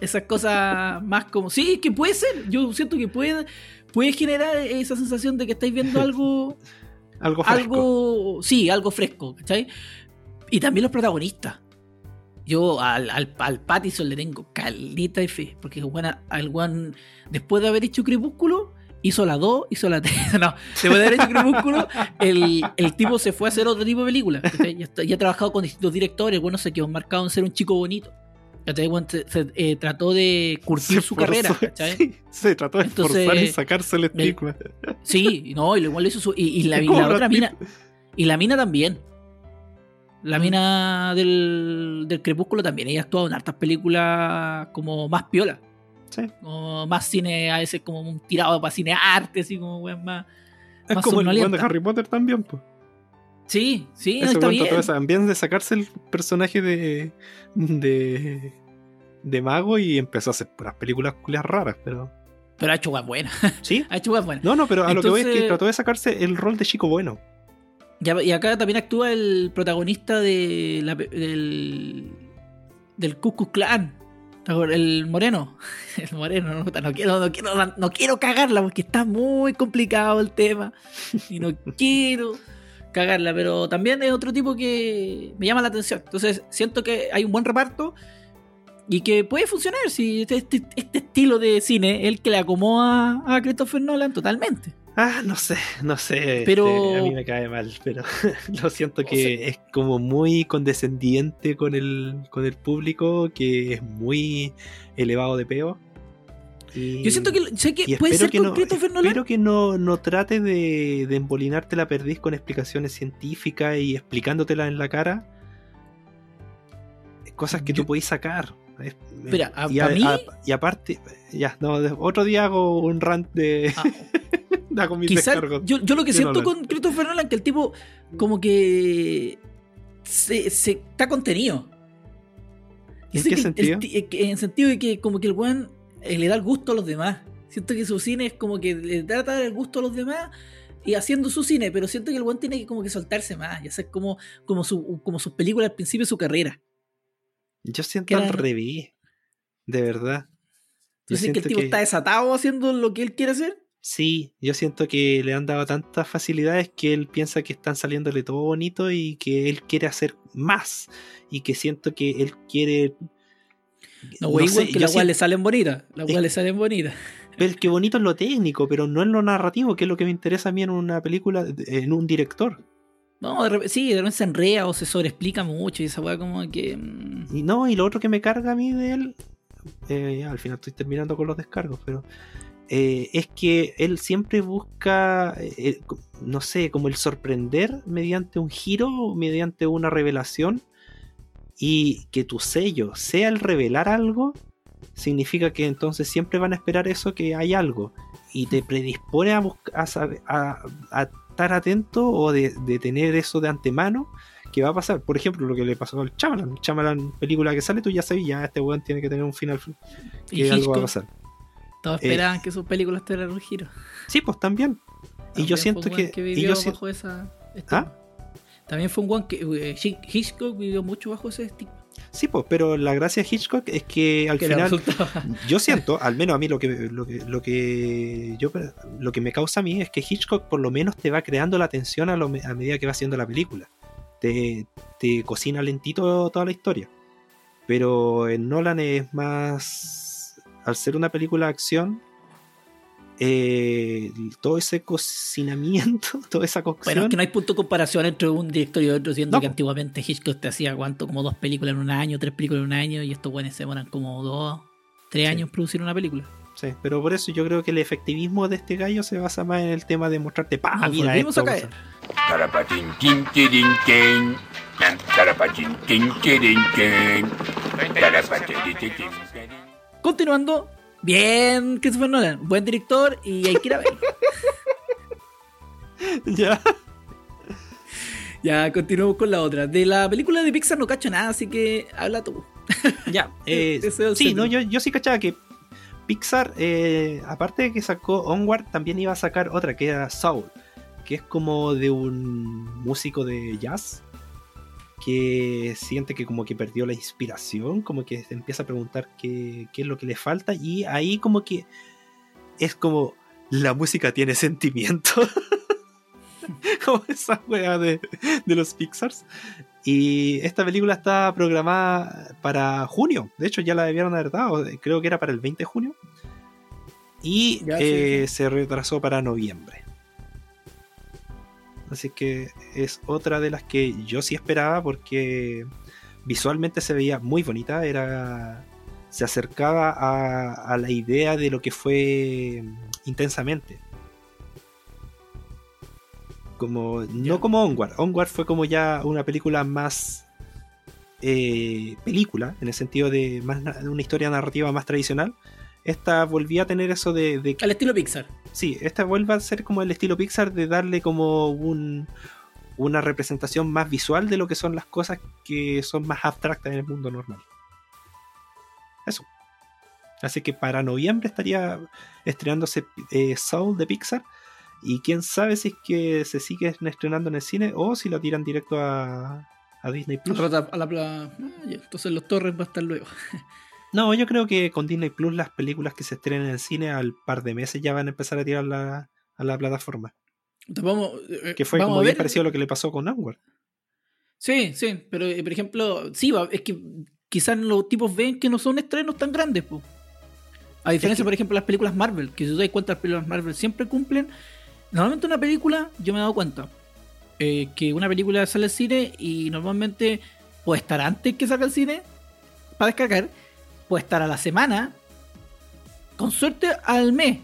Esas cosas más como. Sí, que puede ser. Yo siento que puede puede generar esa sensación de que estáis viendo (laughs) algo. algo fresco. Algo, sí, algo fresco, ¿cachai? Y también los protagonistas. Yo al, al, al Pattison le tengo calita de fe. Porque bueno, al one, después de haber hecho Crepúsculo, hizo la 2, hizo la 3. (laughs) No, después de haber hecho Crepúsculo, el, el, tipo se fue a hacer otro tipo de película. Ya, ya, ha trabajado con distintos directores. Bueno, se quedó marcado en ser un chico bonito. Se, eh, trató de curtir su carrera, se trató de esforzar en sacarse el estigma. Sí, no, y igual hizo su. Y, la, (laughs) otra mina. Y la mina también. La mina del, del Crepúsculo también. Ella ha actuado en hartas películas como más piola. Sí. Como más cine, a veces como un tirado para cine arte, así como más. Es como el de Harry Potter también, pues. Sí, sí, está bien. También de sacarse el personaje de, de, de mago y empezó a hacer puras películas culias raras, pero. Pero ha hecho buenas. Sí. (laughs) ha hecho buenas. No, no, pero a lo que voy es que trató de sacarse el rol de chico bueno. Y acá también actúa el protagonista de del, del Ku Clan. El moreno. (laughs) El moreno, no, no, quiero, no, quiero, no quiero cagarla porque está muy complicado el tema. Y no (laughs) quiero cagarla, pero también es otro tipo que me llama la atención. Entonces, siento que hay un buen reparto y que puede funcionar si este, este, este estilo de cine es el que le acomoda a Christopher Nolan totalmente. Ah, no sé, no sé. Pero este, a mí me cae mal, pero (laughs) lo siento que es como muy condescendiente con el, con el público, que es muy elevado de peo. Yo siento que, sé que puede ser que no, Espero que no, no trate de, de, embolinarte la perdiz con explicaciones científicas y explicándotela en la cara. Cosas que tú podéis sacar. Espera, a, y, mí... y aparte, ya, no, otro día hago un rant de. Ah, (laughs) con yo, yo, lo que siento con Christopher Nolan que el tipo, como que. Se, se está contenido. ¿En qué sentido? en el sentido de que, como que el weón eh, le da el gusto a los demás. Siento que su cine es como que le trata el gusto a los demás y haciendo su cine, pero siento que el buen tiene que como que soltarse más y hacer como, como, su, como sus películas al principio de su carrera. Yo siento al revés, de verdad. ¿Tú sientes que el tipo está desatado haciendo lo que él quiere hacer? Sí, yo siento que le han dado tantas facilidades que él piensa que están saliéndole todo bonito y que él quiere hacer más. Y que siento que él quiere no, güey, que las le salen bonitas. Las weas le salen bonitas. Pero qué bonito es lo técnico, pero no en lo narrativo, que es lo que me interesa a mí en una película, en un director. No, sí, de repente se enrea o se sobreexplica mucho y esa weá como que. Mm. Y no, y lo otro que me carga a mí de él, eh, al final estoy terminando con los descargos, pero eh, es que él siempre busca, eh, no sé, como el sorprender mediante un giro, mediante una revelación, y que tu sello sea el revelar algo, significa que entonces siempre van a esperar eso, que hay algo, y te predispone a, a, estar atento o de, tener eso de antemano que va a pasar. Por ejemplo, lo que le pasó al Chamalan. Chamalan, película que sale, tú ya ya este weón tiene que tener un final que algo va a pasar. Todos esperaban eh, que sus películas tuvieran un giro. Sí, pues también. y yo siento que. y yo bajo esa. ¿Ah? También fue un guan que. Eh, Hitchcock vivió mucho bajo ese estigma. Sí, pues, pero la gracia de Hitchcock es que al final. Yo siento, al menos a mí lo que, lo que, lo que yo lo que me causa a mí es que Hitchcock por lo menos te va creando la atención a, a medida que va haciendo la película. Te, te cocina lentito toda la historia. Pero en Nolan es más al ser una película de acción, eh, todo ese cocinamiento, (laughs) toda esa cocción. Bueno, es que no hay punto de comparación entre un director y otro, siendo que antiguamente Hitchcock te hacía cuánto, como dos películas en un año, tres películas en un año, y estos buenos se demoran como dos, tres años en producir una película. Sí, pero por eso yo creo que el efectivismo de este gallo se basa más en el tema de mostrarte, ¡pa! mira esto. A caer. Continuando, bien, Christopher Nolan, buen director y hay que ir a verlo. (laughs) ya. Ya, continuamos con la otra. De la película de Pixar no cacho nada, así que habla tú. (laughs) ya, (laughs) eh, sí, no, yo, yo sí cachaba que Pixar, eh, aparte de que sacó Onward, también iba a sacar otra que era Soul, que es como de un músico de jazz que siente que como que perdió la inspiración, como que se empieza a preguntar qué, qué es lo que le falta y ahí como que es como la música tiene (laughs) sentimiento. (laughs) como esa wea de, de, los Pixars. Y esta película está programada para junio. De hecho, ya la debieron haber dado. Creo que era para el 20 de junio. Y eh, se retrasó para noviembre. Así que es otra de las que yo sí esperaba porque visualmente se veía muy bonita. Era. Se acercaba a, la idea de lo que fue intensamente. Como. No como Onward. Onward fue como ya una película más. Eh, película, en el sentido de más, una historia narrativa más tradicional esta volvía a tener eso de, Al estilo Pixar. Sí, esta vuelve a ser como el estilo Pixar de darle como un, una representación más visual de lo que son las cosas que son más abstractas en el mundo normal. Eso. Así que para noviembre estaría estrenándose eh, Soul de Pixar. Y quién sabe si es que se sigue estrenando en el cine o si lo tiran directo a, a Disney Plus. Ah, entonces los torres va a estar luego. (laughs) No, yo creo que con Disney Plus las películas que se estrenen en el cine al par de meses ya van a empezar a tirar a la plataforma. Eh, que fue como bien parecido a lo que le pasó con Onward. Sí, sí, pero eh, por ejemplo, sí, es que quizás los tipos ven que no son estrenos tan grandes. A diferencia, por ejemplo, las películas Marvel, que si tú das cuenta, las películas Marvel siempre cumplen. Normalmente una película, yo me he dado cuenta, eh, que una película sale al cine y normalmente puede estar antes que salga al cine para descargar puede estar a la semana, con suerte al mes.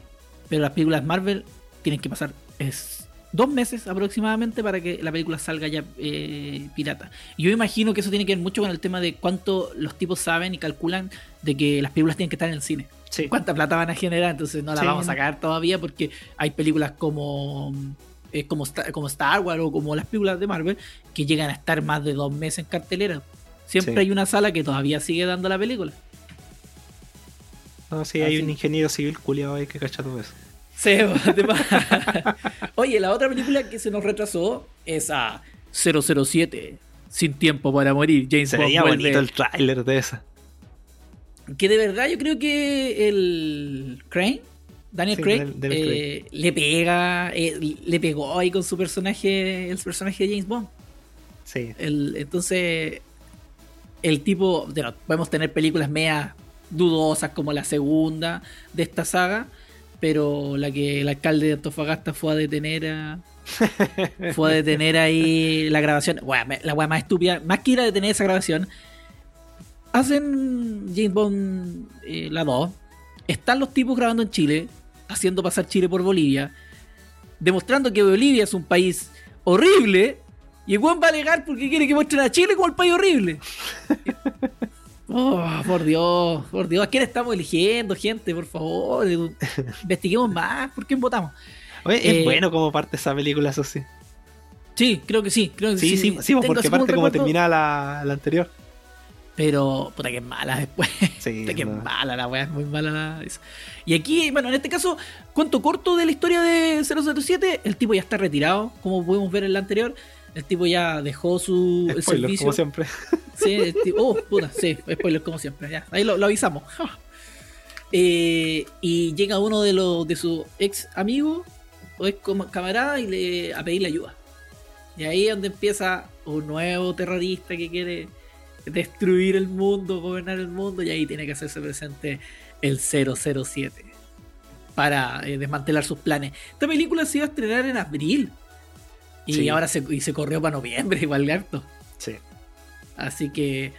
Pero las películas Marvel tienen que pasar es, dos meses aproximadamente para que la película salga ya eh, pirata. Y yo imagino que eso tiene que ver mucho con el tema de cuánto los tipos saben y calculan de que las películas tienen que estar en el cine. ¿Cuánta plata van a generar? Entonces no la vamos a sacar todavía porque hay películas como eh, como Star Wars o como las películas de Marvel que llegan a estar más de dos meses en cartelera. Siempre hay una sala que todavía sigue dando la película. No, sí, hay un ingeniero civil culiado ahí que cacha todo eso. Sí, (laughs) (laughs) Oye, la otra película que se nos retrasó es a 007, Sin Tiempo para Morir. James se veía bonito el tráiler de esa. Que de verdad yo creo que el Crane, Daniel Craig, eh, le pega, eh, le pegó ahí con su personaje, el personaje de James Bond. Sí. entonces, el tipo, bueno, podemos tener películas meas dudosas como la segunda de esta saga, pero la que el alcalde de Antofagasta fue a detener a, (laughs) fue a detener ahí la grabación. la weá más estúpida, más que ir a detener esa grabación, hacen James Bond eh, la 2. Están los tipos grabando en Chile, haciendo pasar Chile por Bolivia, demostrando que Bolivia es un país horrible. Y el weón va a alegar porque quiere que muestren a Chile como el país horrible. (laughs) Oh, por Dios, por Dios, ¿a quién estamos eligiendo, gente? Por favor, investiguemos más, ¿por quién votamos? Oye, es eh, bueno como parte esa película, eso sí. Sí, creo que sí. Creo que sí, sí, sí, porque parte como termina la, la, anterior. Pero, puta que es mala después. Sí, puta que es mala la weá, es muy mala la... Y aquí, bueno, en este caso, cuento corto de la historia de 007, el tipo ya está retirado, como podemos ver en la anterior. El tipo ya dejó su servicio. como siempre. (laughs) Sí, oh, puta, sí, spoiler como siempre. Ya, ahí lo, avisamos. (laughs) Eh, y llega uno de los de sus ex amigos o ex camarada y le, a pedirle ayuda. Y ahí es donde empieza un nuevo terrorista que quiere destruir el mundo, gobernar el mundo, y ahí tiene que hacerse presente el 007 para eh, desmantelar sus planes. Esta película se iba a estrenar en abril y ahora se, y se corrió para noviembre, (laughs) igual harto. Sí. Así que,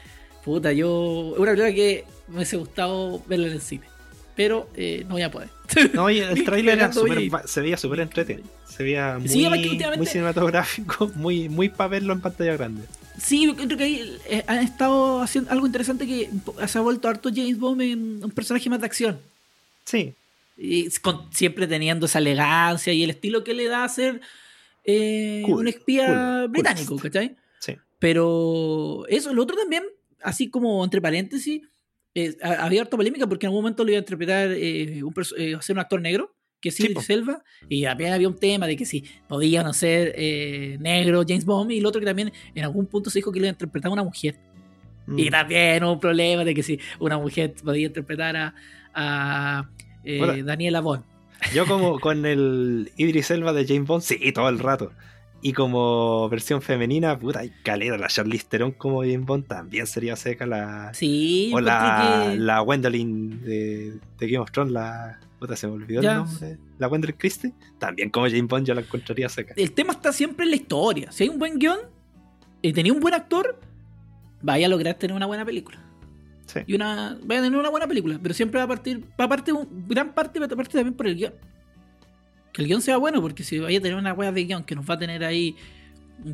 puta, yo. Una película que me hubiese gustado verla en el cine. Pero eh, no voy a poder. (laughs) No, y el trailer se veía súper entretenido. Se veía (laughs) muy, muy cinematográfico, muy, muy para verlo en pantalla grande. Sí, creo que ahí eh, han estado haciendo algo interesante que se ha vuelto harto James Bond en un personaje más de acción. Sí. Y siempre teniendo esa elegancia y el estilo que le da a ser eh, un espía británico, ¿cachai? Pero eso, lo otro también, así como entre paréntesis, había harta polémica porque en algún momento lo iba a interpretar eh, un, eh, ser un actor negro, que es sí, Selva, y también había un tema de que si podía no ser eh, negro James Bond, y el otro que también en algún punto se dijo que lo iba a interpretar una mujer. Y mm. también un problema de que si una mujer podía interpretar a, a Daniela Bond. Yo como con el Idris Elba de James Bond, sí, todo el rato. Y como versión femenina, puta, y calera, la Charlize Theron como James Bond también sería seca la... Sí, O la, la Gwendolyn de, Game of Thrones, la... Puta, se me olvidó el nombre. La Gwendolyn Christie, también como James Bond yo la encontraría seca. El tema está siempre en la historia. Si hay un buen guion y tenía un buen actor, vaya a lograr tener una buena película. Sí. Y una, vaya a tener una buena película, pero siempre va a partir, va a partir, gran parte va a partir también por el guion que el guion sea bueno, porque si vaya a tener una wea de guion que nos va a tener ahí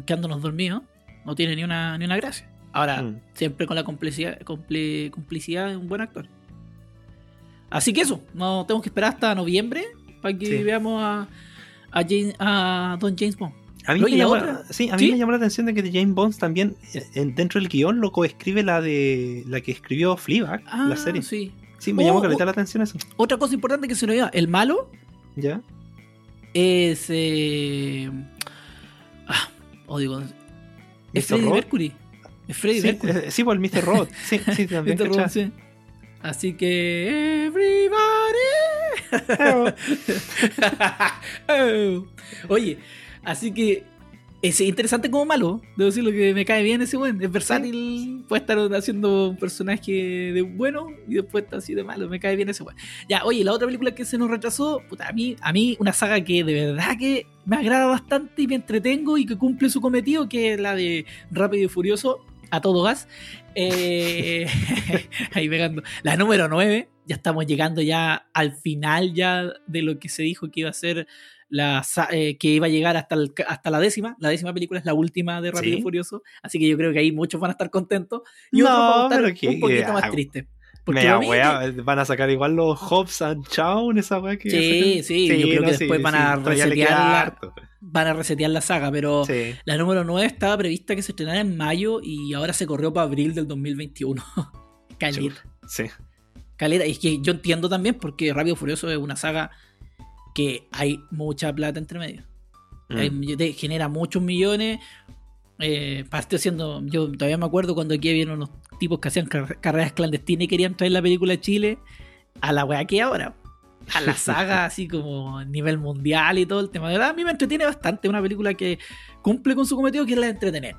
quedándonos dormidos, no tiene ni una, ni una gracia. Ahora, mm. siempre con la complicidad, complicidad de un buen actor. Así que eso, no tenemos que esperar hasta noviembre para que veamos a, a, Don James Bond. A mí, me llamó, sí, a mí me llamó la atención de que James Bond también eh, dentro del guion lo coescribe la de la que escribió Fleabag, la ah, serie. Sí, sí me llamó que le la atención eso. Otra cosa importante que se nos dio, el malo ¿Ya? es. Eh, ah, oh, digo. Es Freddie Mercury. Es Freddie sí, Mercury. Eh, sí, por el Mr. (laughs) Rod. Sí, sí, también. Mr. Rod, sí. Así que. Everybody. (laughs) (laughs) oh. Oye, así que es interesante como malo. Debo decirlo que me cae bien ese buen. Es versátil. Puede estar haciendo un personaje de bueno y después está así de malo. Me cae bien ese buen. Ya, oye, la otra película que se nos retrasó, puta, a mí, a mí una saga que de verdad que me agrada bastante y me entretengo y que cumple su cometido, que es la de Rápido y Furioso a todo gas. Eh, (laughs) ahí pegando. La número 9. Ya estamos llegando ya al final ya de lo que se dijo que iba a ser la, eh, que iba a llegar hasta, hasta la décima. La décima película es la última de Rápido y Furioso, así que yo creo que ahí muchos van a estar contentos y otros van a estar un poquito más tristes. Porque van a sacar igual los Hobbs and Chow en esa wea que Sí, sí, yo creo que después van a resetear la, van a resetear la saga, pero la número 9 estaba prevista que se estrenara en mayo y ahora se corrió para abril del 2021. (laughs) Caleta. Sí. Caleta, y es que yo entiendo también porque Rápido y Furioso es una saga que hay mucha plata entre medio. Mm. genera muchos millones. Eh, partió siendo. Yo todavía me acuerdo cuando aquí había unos tipos que hacían carreras clandestinas y querían traer la película a Chile a la wea que ahora. A la (laughs) saga, así como a nivel mundial y todo el tema. De verdad, a mí me entretiene bastante. Una película que cumple con su cometido, que es la de entretener.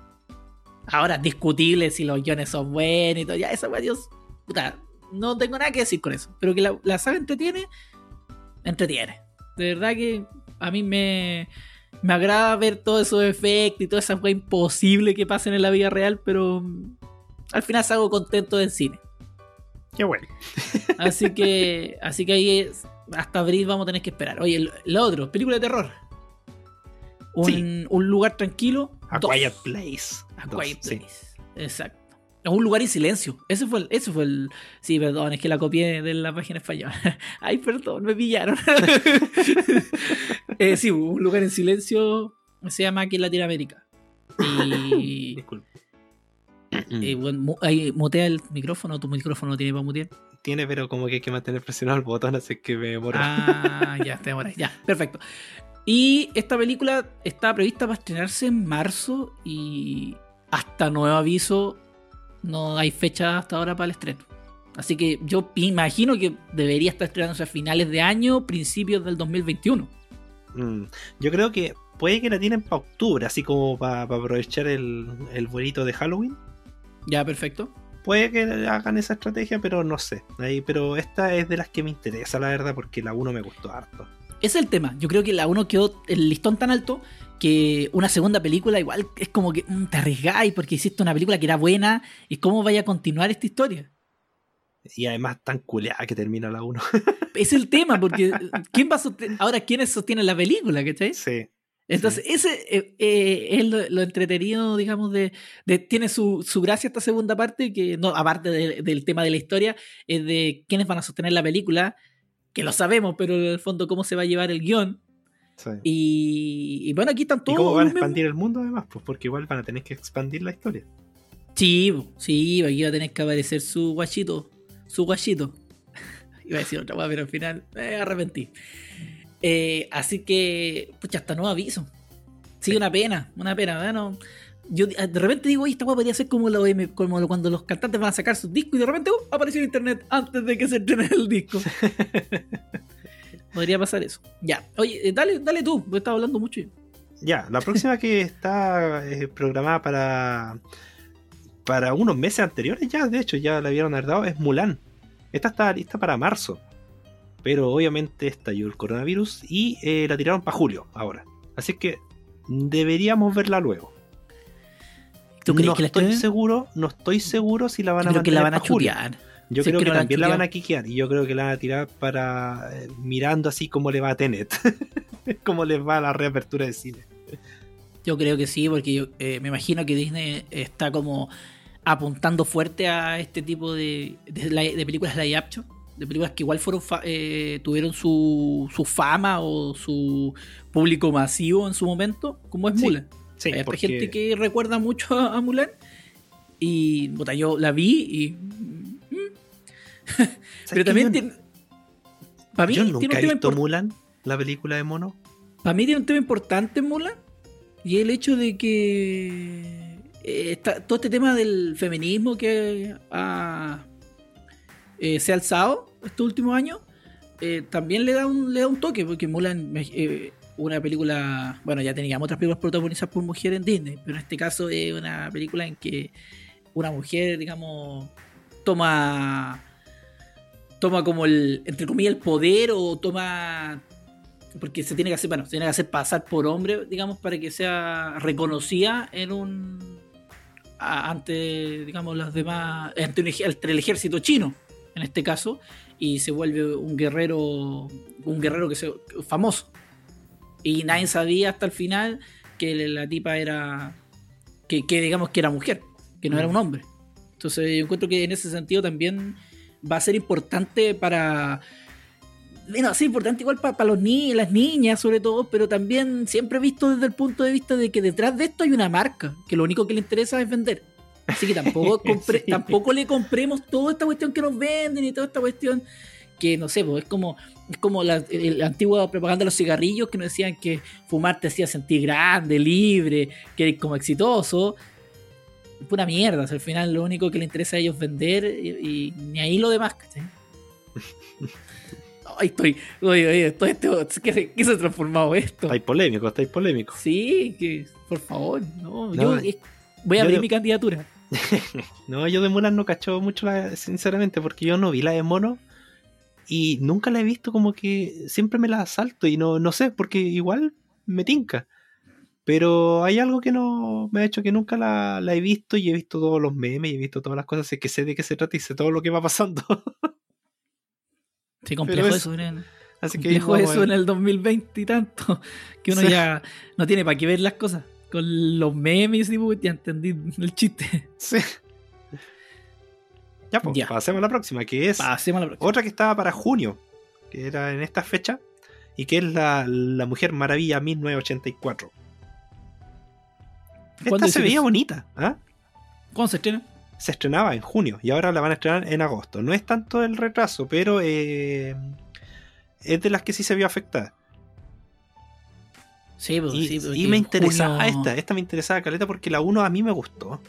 Ahora, discutible si los guiones son buenos y todo. Ya, esa wea, Dios. Puta, no tengo nada que decir con eso. Pero que la, la saga entretiene entretiene. De verdad que a mí me, me agrada ver todos esos efectos y todas esas cosas imposibles que pasen en la vida real, pero al final salgo contento del cine. Qué bueno. Así que, (laughs) así que ahí hasta abril vamos a tener que esperar. Oye, el, otro, película de terror. Un, un lugar tranquilo. A Quiet Place. A Quiet Place. Exacto. Un lugar en silencio. Ese fue el, ese fue el. Sí, perdón, es que la copié de la página española. (laughs) Ay, perdón, me pillaron. (laughs) eh, sí, un lugar en silencio se llama aquí en Latinoamérica. Y. (laughs) Disculpe. Eh, bueno, ahí mutea el micrófono, tu micrófono no tiene para mutear. Tiene, pero como que hay que mantener presionado el botón, así que me demora. Ah, ya, te demoras. Ya, perfecto. Y esta película está prevista para estrenarse en marzo y hasta nuevo aviso no hay fecha hasta ahora para el estreno. Así que yo imagino que debería estar estrenándose a finales de año, principios del 2021. Mm, yo creo que puede que la tienen para octubre, así como para, aprovechar el, el vuelito de Halloween. Ya, perfecto. Puede que hagan esa estrategia, pero no sé. Ahí, pero esta es de las que me interesa, la verdad, porque la 1 me gustó harto. Es el tema. Yo creo que la 1 quedó el listón tan alto que una segunda película igual es como que mm, te arriesgáis porque hiciste una película que era buena y cómo vaya a continuar esta historia. Y además tan culeada que termina la 1. (laughs) es el tema, porque (laughs) ¿quién va ahora quiénes sostienen la película, ¿cachai? Sí. Entonces, ese eh, eh, es lo, entretenido, digamos, de, tiene su, su, gracia esta segunda parte, que no, aparte del tema de la historia, es de quiénes van a sostener la película, que lo sabemos, pero en el fondo cómo se va a llevar el guion. Y, bueno, aquí están todos. ¿Y cómo van a expandir el mundo además? Pues porque igual van a tener que expandir la historia. Sí, sí, aquí va a tener que aparecer su guachito. Su guachito. (laughs) Iba a decir otra cosa, pero al final me arrepentí. Eh, así que, pucha, hasta no aviso. Sí, una pena, una pena. Bueno, yo de repente digo, esta weá podría ser como, lo, como cuando los cantantes van a sacar sus discos y de repente uh, apareció en internet antes de que se estrene el disco. (laughs) Podría pasar eso. Ya. Oye, eh, dale, dale tú, porque estaba hablando mucho. Ya, la próxima que está eh, programada para para unos meses anteriores ya, de hecho, ya la habían dado, es Mulan. Esta está lista para marzo. Pero obviamente estalló el coronavirus y eh, la tiraron para julio ahora. Así que deberíamos verla luego. ¿Tú crees no que estoy seguro, no estoy seguro si la van a creo que la van a chulear. Yo creo que, también la van a quiquear y yo creo que la van a tirar para eh, mirando así como le va a Tenet, (laughs) cómo les va a la reapertura de cine. Yo creo que sí, porque yo eh, me imagino que Disney está como apuntando fuerte a este tipo de, de, películas live action, de películas que igual fueron eh, tuvieron su, su, fama o su público masivo en su momento, como es Mulan. Sí, Hay gente que recuerda mucho a, Mulan y yo la vi y (laughs) Pero también tiene. Para mí, yo nunca he visto Mulan, la película de mono. Para mí tiene un tema importante Mulan. Y el hecho de que. Eh, todo este tema del feminismo que eh, se ha alzado estos últimos años. Eh, también le da un, le da un toque. Porque Mulan. una película. Bueno, ya teníamos otras películas protagonizadas por mujeres en Disney. Pero en este caso es una película en que una mujer, digamos, toma toma como el, entre comillas, el poder o toma porque se tiene que hacer, bueno, se tiene que hacer pasar por hombre, digamos, para que sea reconocida en un ante, digamos, las demás, ante, el ejército chino, en este caso, y se vuelve un guerrero, un guerrero que se, famoso. Y nadie sabía hasta el final que la tipa era, que, que digamos que era mujer, que no era mm. un hombre. Entonces yo encuentro que en ese sentido también va a ser importante para. Bueno, ser importante igual para, los niños, las niñas sobre todo, pero también siempre visto desde el punto de vista de que detrás de esto hay una marca, que lo único que le interesa es vender. Así que tampoco, (laughs) tampoco le compremos toda esta cuestión que nos venden y toda esta cuestión que no sé, pues es como, es como la, antigua propaganda de los cigarrillos que nos decían que fumar te hacía sentir grande, libre, que como exitoso pura mierda. al final lo único que le interesa a ellos es vender y, ni ahí lo demás, (laughs) Ay, estoy, oye, oye, esto, esto, ¿qué, ¿qué, se ha transformado esto? Estáis polémico, estáis polémico. Sí, que, por favor, no, yo voy a abrir mi candidatura. (laughs) no, yo de Mulan no cacho mucho, sinceramente, porque yo no vi la de mono. Y nunca la he visto como que siempre me la salto y no, no sé, porque igual me tinca. Pero hay algo que no me ha hecho que nunca la, he visto y he visto todos los memes y he visto todas las cosas, así que sé de qué se trata y sé todo lo que va pasando. Sí, (laughs) complejo eso en el, así complejo eso en el 2020 y tanto, (laughs) que uno ya no tiene para qué ver las cosas. Con los memes y ya entendí el chiste. (laughs) Sí. Ya, pues, pasemos a la próxima, que es otra que estaba para junio, que era en esta fecha, y que es la, la Mujer Maravilla 1984. Esta se veía bonita. ¿ah? ¿Cuándo se estrena? Se estrenaba en junio y ahora la van a estrenar en agosto. No es tanto el retraso, pero eh, es de las que sí se vio afectada. Sí, pues, y, sí, y me interesaba esta, esta me interesaba Caleta porque la 1 a mí me gustó.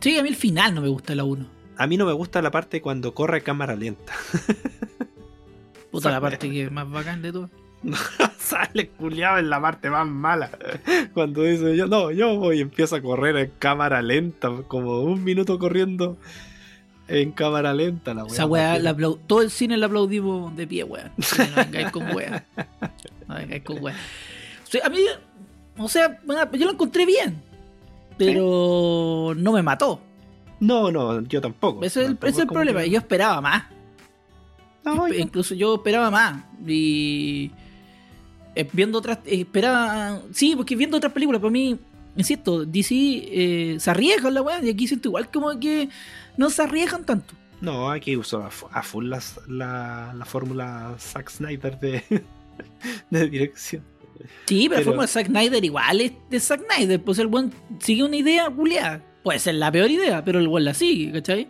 Sí, a mí el final no me gusta la 1. A mí no me gusta la parte cuando corre cámara lenta. (laughs) Puta, la parte que es más bacán de todo. (laughs) Sale culiado en la parte más mala. (laughs) Cuando dice yo, no, yo voy y empiezo a correr en cámara lenta, como un minuto corriendo en cámara lenta. La Esa weá, todo el cine la aplaudimos de pie, weá. No vengáis con weá. No vengáis con weá. a mí, o sea, yo lo encontré bien, pero no me mató. No, no, yo tampoco. Ese es el, problema. Yo esperaba más. Incluso yo esperaba más. Y viendo otras. Eh, esperaba. Sí, porque viendo otras películas, para mí, insisto, DC eh, se arriesgan la weá. Y aquí siento igual como que no se arriesgan tanto. No, aquí uso a, full la, la, fórmula Zack Snyder de, (laughs) de dirección. Sí, pero, la fórmula Zack Snyder igual es de Zack Snyder. Pues el buen sigue una idea culiada. Puede ser la peor idea, pero el buen la sigue, ¿cachai?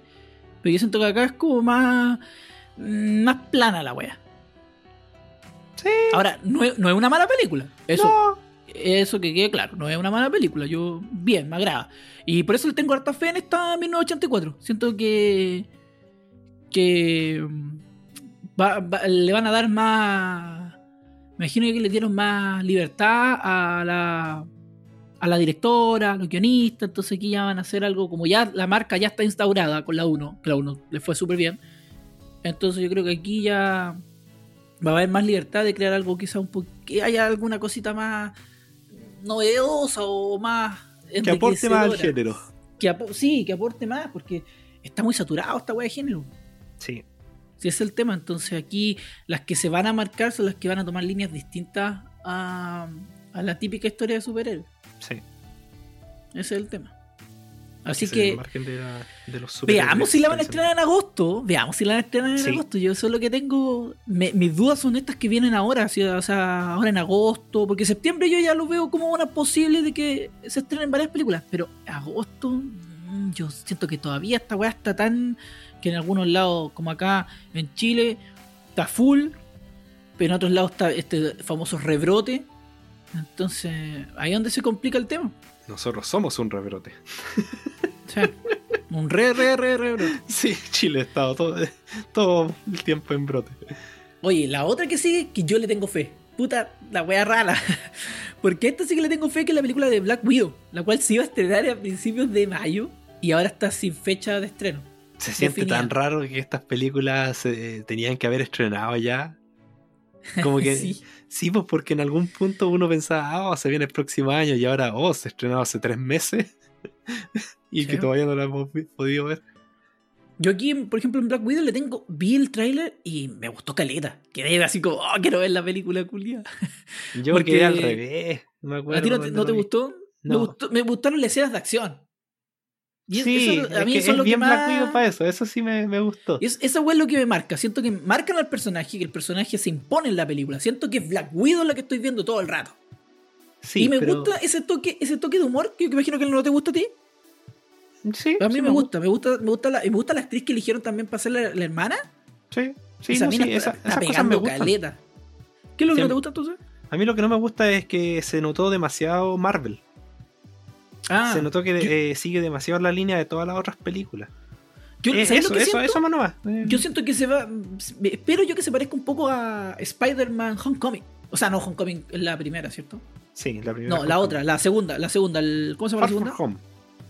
Pero yo siento que acá es como más. más plana la wea. Ahora, no es, una mala película. Eso, eso que quede claro, no es una mala película. Yo, bien, me agrada. Y por eso le tengo harta fe en esta 1984. Siento que. que. le van a dar más. Me imagino que le dieron más libertad a la. a la directora, a los guionistas. Entonces aquí ya van a hacer algo como ya la marca ya está instaurada con la 1. Que la 1 le fue súper bien. Entonces yo creo que aquí ya va a haber más libertad de crear algo quizá un poco que haya alguna cosita más novedosa o más que aporte más al género. Que sí que aporte más porque está muy saturado esta weá de género. Sí. Si es el tema. Entonces aquí las que se van a marcar son las que van a tomar líneas distintas a, a la típica historia de superhéroes. Sí. Ese es el tema Así que. De los veamos si la van a estrenar en agosto. Veamos si la van a estrenar en agosto. Yo eso es lo que tengo. mis dudas son estas que vienen ahora. O sea, ahora en agosto. Porque septiembre yo ya lo veo como una posible de que se estrenen varias películas. Pero agosto. Mm, yo siento que todavía esta weá está tan. Que en algunos lados, como acá en Chile, está full. Pero en otros lados está este famoso rebrote. Entonces, ahí es donde se complica el tema. Nosotros somos un rebrote. (laughs) Sí. Un re, re, re, re brote. Sí, Chile ha estado todo, todo el tiempo en brote. Oye, la otra que sigue, que yo le tengo fe. Puta, la wea rara. (laughs) Porque esta sí que le tengo fe, que es la película de Black Widow, la cual se iba a estrenar a principios de mayo y ahora está sin fecha de estreno. Se siente tan raro que estas películas se tenían que haber estrenado ya. (laughs) Como que sí. Sí, pues porque en algún punto uno pensaba, ah, oh, se viene el próximo año y ahora, oh, se estrenó hace tres meses (laughs) y que todavía no lo hemos podido ver. Yo aquí, por ejemplo, en Black Widow le tengo, vi el tráiler y me gustó caleta. Quedé así como, oh, quiero ver la película culia. Yo (laughs) porque quedé al revés. Me acuerdo ¿A ti no te, gustó? Me, gustó? me gustaron las escenas de acción sí, a mí es, es bien más... para eso, eso sí me, me gustó. Es, eso es lo que me marca. Siento que marcan al personaje, que el personaje se impone en la película. Siento que es Black Widow la que estoy viendo todo el rato. Sí, y me gusta ese toque, ese toque de humor que imagino que no te gusta a ti. Sí. a mí me, gusta, me gusta, me gusta la, me gusta la actriz que eligieron también para ser la, hermana. Sí, sí, esa, sí, esa, esa me caleta. ¿Qué es lo que no te gusta entonces? A mí lo que no me gusta es que se notó demasiado Marvel. Ah, se notó que eh, sigue demasiado la línea de todas las otras películas. Yo, eh, eso, eso, eso más no va. Yo siento que se va. Espero yo que se parezca un poco a Spider-Man Homecoming. O sea, no, Homecoming la primera, ¿cierto? Sí, la primera. No, la otra, la segunda, la segunda. ¿Cómo se llama la segunda? Home.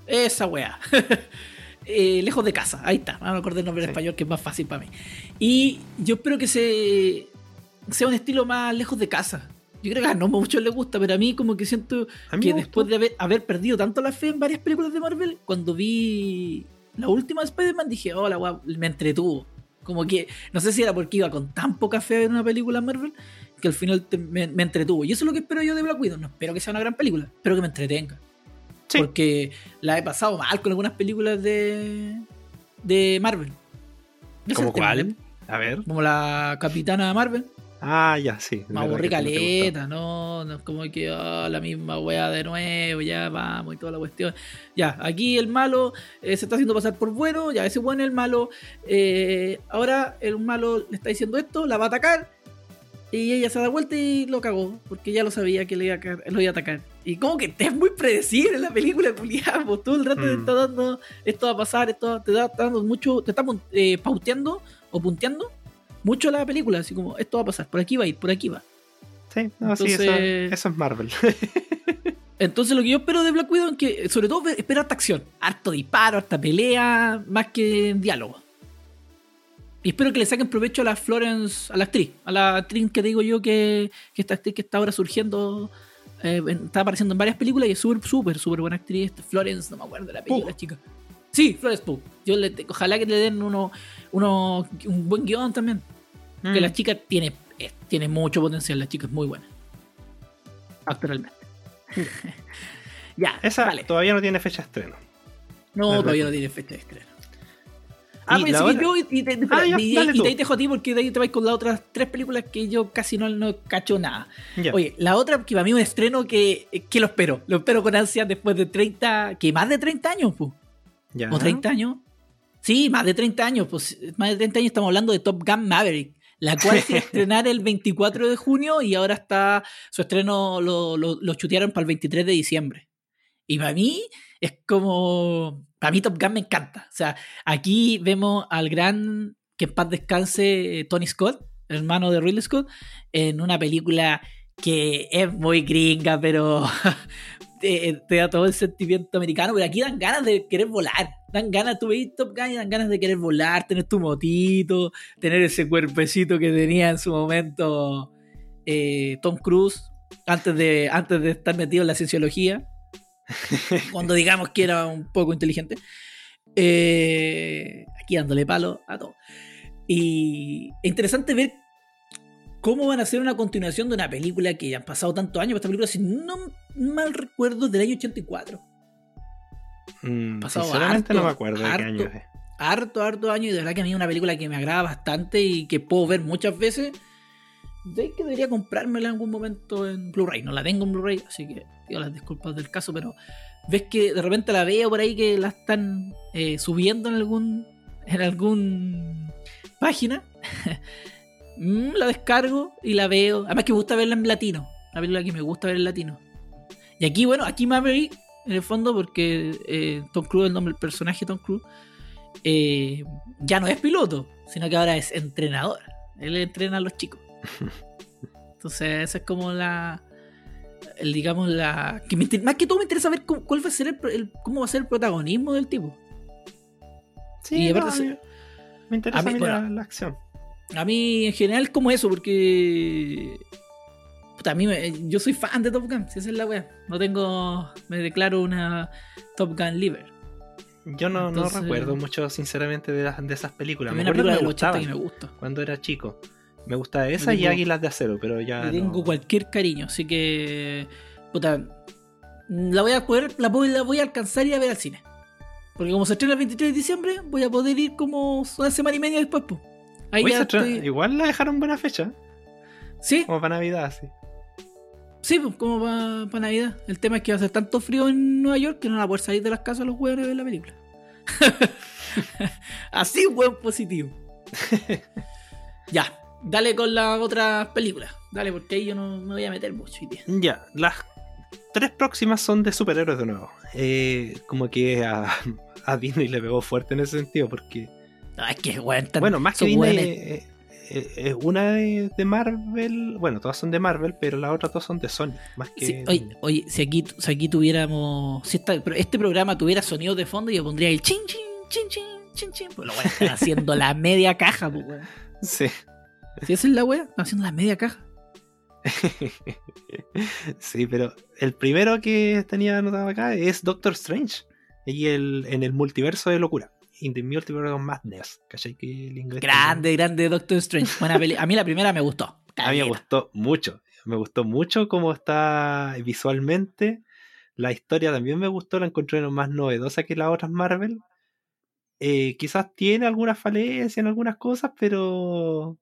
Esa weá. (laughs) eh, Lejos de casa. Ahí está. Vamos a acordar el nombre en español que es más fácil para mí. Y yo espero que se, sea un estilo más lejos de casa. Yo creo que a no muchos les gusta, pero a mí como que siento que después de haber, haber, perdido tanto la fe en varias películas de Marvel, cuando vi la última de Spider-Man dije, oh, la me entretuvo. Como que, no sé si era porque iba con tan poca fe en una película Marvel, que al final me, entretuvo. Y eso es lo que espero yo de Black Widow. No espero que sea una gran película, espero que me entretenga. Porque la he pasado mal con algunas películas de, de Marvel. ¿Como cuál? A ver. Como la Capitana Marvel. Ah, ya, sí. Me aburrí caleta, no, no, como que oh, la misma weá de nuevo, ya vamos y toda la cuestión. Ya, aquí el malo eh, se está haciendo pasar por bueno, ya ese bueno es el malo. Eh, ahora el malo le está diciendo esto, la va a atacar. Y ella se da vuelta y lo cagó, porque ya lo sabía que le iba a, lo iba a atacar. Y como que es muy predecible la película, Julián, (laughs) pues todo el rato te mm. está dando, esto va a pasar, esto te está dando mucho, te está eh, pauteando o punteando mucho la película, así como esto va a pasar, por aquí va a ir, por aquí va. Sí, no, sí eso, es Marvel. (laughs) entonces lo que yo espero de Black Widow es que, sobre todo, espero harta acción, harto disparo, harta pelea, más que diálogo. Y espero que le saquen provecho a la Florence, a la actriz, a la actriz que digo yo que, que esta actriz que está ahora surgiendo, eh, está apareciendo en varias películas y es súper, súper, súper buena actriz. Florence, no me acuerdo de la película, chica. Sí, Florence Pugh. Yo le, ojalá que le den uno, uno, un buen guion también. Que mm. la chica tiene, tiene mucho potencial, la chica es muy buena. Actualmente. (laughs) ya, esa todavía no tiene fecha de estreno. No, todavía no tiene fecha de estreno. Ah, pues sí, yo y, te, ah, y, te dejo a ti porque de ahí te vais con las otras tres películas que yo casi no, no cacho nada. Oye, la otra que para mí es un estreno que, que lo espero. Lo espero con ansia después de 30, que más de 30 años, ¿O 30 años? Sí, más de 30 años. Pues más de 30 años estamos hablando de Top Gun Maverick la cual se (laughs) estrenar el 24 de junio y ahora está, su estreno lo, lo, chutearon para el 23 de diciembre. Y para mí es como, para mí Top Gun me encanta. O sea, aquí vemos al gran, que en paz descanse, Tony Scott, hermano de Ridley Scott, en una película que es muy gringa, pero (laughs) te, da todo el sentimiento americano, pero aquí dan ganas de querer volar. Dan ganas, tú veis Top Gun y dan ganas de querer volar, tener tu motito, tener ese cuerpecito que tenía en su momento eh, Tom Cruise antes de, antes de estar metido en la cienciología. (laughs) cuando digamos que era un poco inteligente. Eh, aquí dándole palo a todo. Y es interesante ver ¿Cómo van a hacer una continuación de una película que ya han pasado tantos años? Esta película, si no mal recuerdo, del año 84. Mm, pasado sinceramente no me acuerdo de qué año es. Harto, harto año. Y de verdad que a mí es una película que me agrada bastante y que puedo ver muchas veces. De que debería comprármela en algún momento en Blu-ray. No la tengo en Blu-ray, así que pido las disculpas del caso, pero ves que de repente la veo por ahí que la están eh, subiendo en algún en algún página (laughs) Mm, la descargo y la veo. Además que me gusta verla en latino. La película que me gusta ver en latino. Y aquí, bueno, aquí Maverick, en el fondo, porque eh, Tom Cruise, el nombre del personaje Tom Cruise, eh, ya no es piloto, sino que ahora es entrenador. Él entrena a los chicos. (laughs) Entonces, esa es como la. El, digamos, la. Que más que todo me interesa ver cómo, cuál va a ser el, cómo va a ser el protagonismo del tipo. Sí, me interesa la acción. A mí en general como eso, porque... Puta, a mí yo soy fan de Top Gun, si esa es la wea. No tengo... Me declaro una Top Gun liver. Yo no, no recuerdo mucho, sinceramente, de, de esas películas. Me acuerdo de me que me gusta. Cuando era chico. Me gusta esa y Águilas de Acero, pero ya. Le tengo cualquier cariño, así que. Puta. La voy a poder, la voy, la voy a alcanzar y a ver al cine. Porque como se estrena el 23 de diciembre, voy a poder ir como una semana y media después, pues. Igual la dejaron buena fecha. Sí. Como para Navidad, sí. Sí, pues, como para Navidad. El tema es que va a hacer tanto frío en Nueva York que no va a poder salir de las casas los huevos de ver la película. (laughs) Así, buen positivo. (laughs) ya, dale con las otras películas. Dale, porque ahí yo no me voy a meter mucho. Ya, las tres próximas son de superhéroes de nuevo. Eh, como que a, a Disney le pegó fuerte en ese sentido, porque es que bueno, bueno más que Disney, eh, eh, una de, Marvel, bueno, todas son de Marvel, pero las otras dos son de Sony. Más que... oye, si aquí, si aquí tuviéramos, si este programa tuviera sonido de fondo, yo pondría el ching ching chin, chin, chin, chin. Pues lo weón están haciendo la media caja, pues, weón. Sí. Si esa es la wea, están haciendo la media caja. (laughs) sí, pero el primero que tenía anotado acá es Doctor Strange. Y el, en el multiverso de locura. In the Multiverse of Madness. ¿Cachai? Que el inglés grande, grande Doctor Strange. Buena peli a mí la primera me gustó. (laughs) A mí me gustó mucho. Me gustó mucho cómo está visualmente. La historia también me gustó, la encontré más novedosa que las otras Marvel. Eh, quizás tiene algunas falencias en algunas cosas, pero.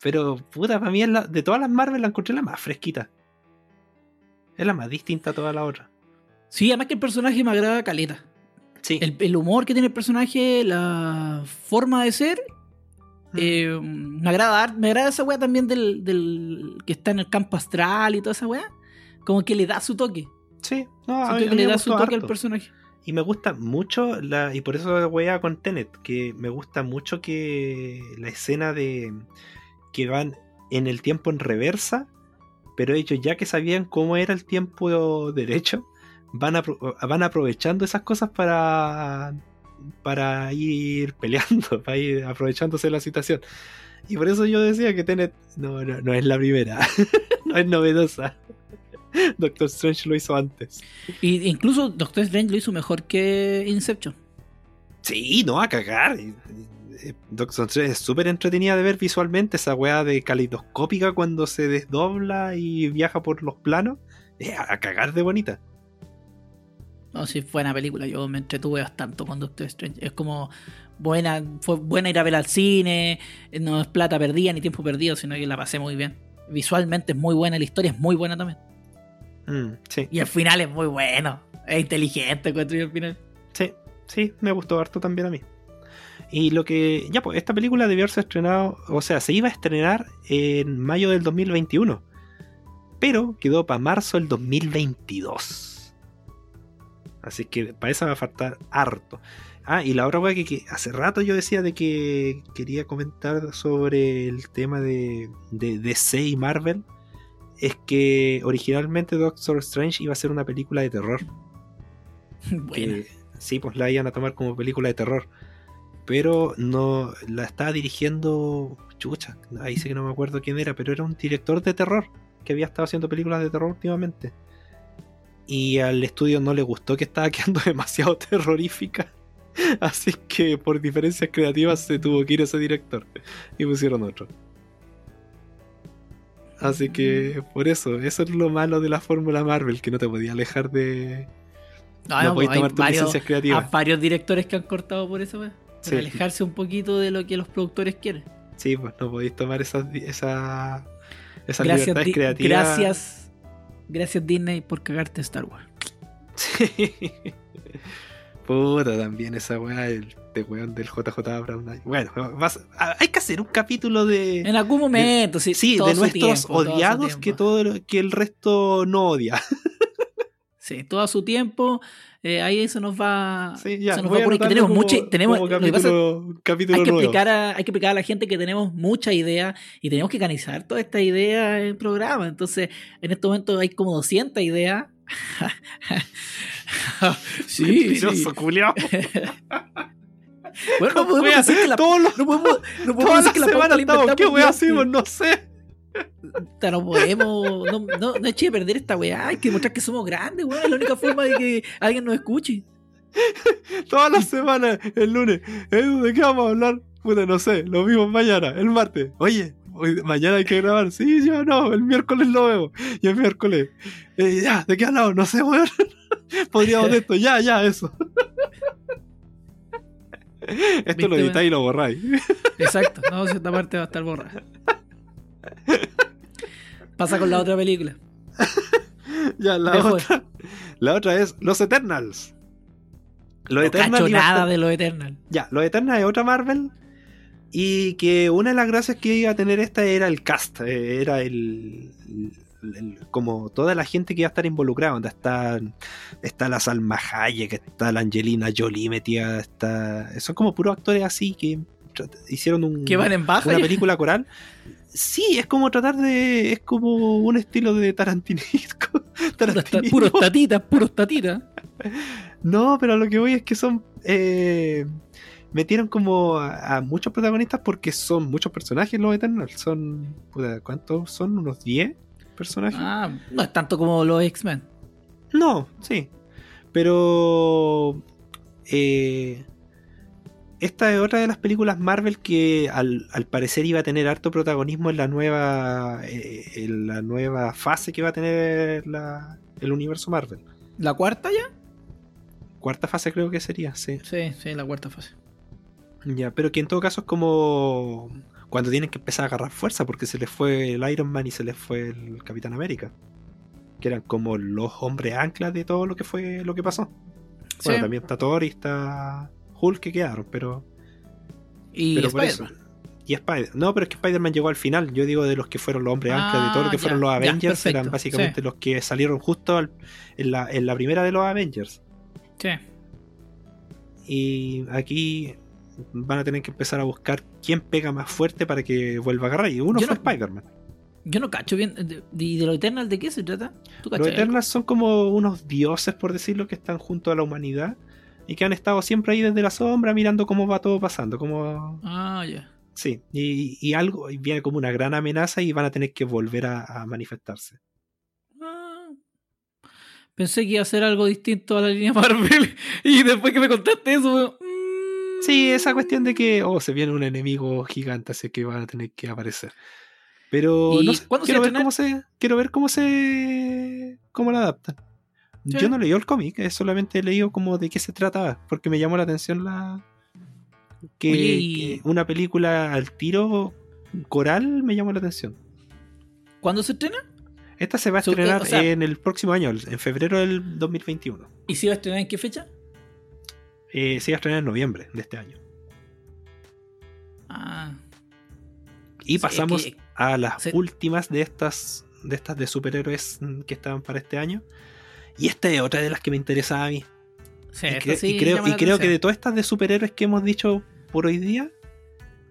Pero, puta, para mí la, de todas las Marvel la encontré la más fresquita. Es la más distinta a todas las otras. Sí, además que el personaje me agrada caleta. Sí. El, humor que tiene el personaje, la forma de ser. Mm. Eh, me agrada me agrada esa weá también del, del, que está en el campo astral y toda esa weá. Como que le da su toque. Sí, no, a mí, que le da su toque al personaje. Y me gusta mucho, la, y por eso weá con Tenet, que me gusta mucho que la escena de que van en el tiempo en reversa, pero ellos ya que sabían cómo era el tiempo derecho, van, van aprovechando esas cosas para, para ir peleando, (laughs) para ir aprovechándose de la situación. Y por eso yo decía que Tenet no, no, no es la primera, (laughs) no es novedosa. (laughs) Doctor Strange lo hizo antes. Y incluso Doctor Strange lo hizo mejor que Inception. Sí, no, a cagar. Doctor Strange es súper entretenida de ver visualmente esa weá de caleidoscópica cuando se desdobla y viaja por los planos. Es a cagar de bonita. No, sí, fue una película. Yo me entretuve bastante con Doctor Strange. Es como buena, fue buena ir a ver al cine. No es plata perdida ni tiempo perdido, sino que la pasé muy bien. Visualmente es muy buena, la historia es muy buena también. Mm, sí. Y el final es muy bueno. Es inteligente construir el final. Sí, sí, me gustó harto también a mí. Y lo que. Ya, pues, esta película debió haberse estrenado. O sea, se iba a estrenar en mayo del 2021. Pero quedó para marzo del 2022. Así que para eso va a faltar harto. Ah, y la otra cosa que, hace rato yo decía de que quería comentar sobre el tema de, de DC y Marvel es que originalmente Doctor Strange iba a ser una película de terror. (laughs) Bueno. sí, pues la iban a tomar como película de terror. Pero no la estaba dirigiendo. Chucha, ahí sé que no me acuerdo quién era, pero era un director de terror que había estado haciendo películas de terror últimamente. Y al estudio no le gustó que estaba (laughs) quedando demasiado terrorífica. Así que por diferencias creativas se tuvo que ir ese director. Y pusieron otro. Así que por eso, eso es lo malo de la fórmula Marvel, que no te podía alejar de. No, no podías tomar tus licencias creativas. Hay varios directores que han cortado por eso, Para alejarse un poquito de lo que los productores quieren. Sí, pues no podéis tomar esas esa, esa libertades creativas. Gracias, gracias Disney por cagarte Star Wars. Sí. (laughs) Puta, también esa weá, el de weón del JJ Brown. Bueno, hay que hacer un capítulo de. En algún momento, sí. Sí, de nuestros odiados que todo que el resto no odia. sí, todo a su tiempo. Eh, ahí eso nos va. Sí, ya, nos va porque tenemos mucha. Tenemos, capítulo, capítulo hay, que explicar a, hay que explicar a la gente que tenemos mucha idea y tenemos que canalizar toda esta idea en el programa. Entonces, en este momento hay como 200 ideas. (laughs) sí, sí. Bueno, no (laughs) podemos decir que la. No podemos, no podemos decir que la semana estamos, ¿Qué weá hacemos? No sé. No podemos. No, no, no eche de perder esta weá. Hay que demostrar que somos grandes, weón. Es la única forma de que alguien nos escuche. Todas las semanas, el lunes. ¿De qué vamos a hablar? Puta, no sé. Lo vimos mañana, el martes. Oye, mañana hay que grabar. Sí, yo no, el miércoles lo veo. Y el miércoles. Eh, ya, ¿de qué hablamos? No sé, weón. (laughs) Podríamos de esto. Ya, ya, eso. (laughs) Esto lo editáis y lo borráis. Exacto, no, si esta parte va a estar borrada. Pasa con la otra película. (laughs) ya, la otra. La otra es Los Eternals. Los no Eternals. nada de Los Eternals. Ya, Los Eternals es otra Marvel. Y que una de las gracias que iba a tener esta era el cast. Eh, era el, como toda la gente que iba a estar involucrada, donde está, está la Salma Hayek, está la Angelina Jolie metida, está, son como puros actores así que hicieron un, ¿Que van en baja una película coral. Sí, es como tratar de. Es como un estilo de tarantinesco. (laughs) Puros tatitas, puros tatitas. No, pero lo que voy es que son eh, metieron como a, muchos protagonistas porque son muchos personajes los Eternals. Son, ¿cuántos son? ¿Unos 10 personajes? Ah, no es tanto como los X-Men. No, sí. Pero eh, esta es otra de las películas Marvel que al, parecer iba a tener harto protagonismo en la nueva eh, en la nueva fase que va a tener el universo Marvel. ¿La cuarta ya? Cuarta fase creo que sería, sí. Sí, sí, la cuarta fase. Ya, pero que en todo caso es como cuando tienen que empezar a agarrar fuerza porque se les fue el Iron Man y se les fue el Capitán América. Que eran como los hombres anclas de todo lo que fue lo que pasó. Bueno, también está Thor y está Hulk que quedaron, pero. Y Spider Y Spider No, pero es que Spider-Man llegó al final. Yo digo de los que fueron los hombres anclas, de todo lo que ah, fueron los Avengers, eran básicamente los que salieron justo en, la, en la primera de los Avengers. Sí. Y aquí van a tener que empezar a buscar quién pega más fuerte para que vuelva a agarrar. Y uno fue Spider-Man. Yo no cacho bien. ¿Y de, los Eternals de qué se trata? los Eternals son como unos dioses, por decirlo, que están junto a la humanidad y que han estado siempre ahí desde la sombra mirando cómo va todo pasando. Como... Ah, ya. Sí, y, algo viene como una gran amenaza y van a tener que volver a, manifestarse. Ah. Pensé que iba a ser algo distinto a la línea (laughs) Marvel y después que me contaste eso, Sí, esa cuestión de que, oh, se viene un enemigo gigante, así que van a tener que aparecer. Pero no sé, quiero ver cómo se, quiero ver cómo se, cómo la adaptan. Yo no leí el cómic, solamente he leído como de qué se trataba, porque me llamó la atención la que, una película al tiro coral me llamó la atención. ¿Cuándo se estrena? Esta se va a estrenar en el próximo año, en febrero del 2021. ¿Y si va a estrenar en qué fecha? eh, se iba a estrenar en noviembre de este año. Ah. Y pasamos a las últimas de estas, de estas de superhéroes que estaban para este año. Y esta es otra de las que me interesaba a mí. y, creo, y creo que de todas estas de superhéroes que hemos dicho por hoy día,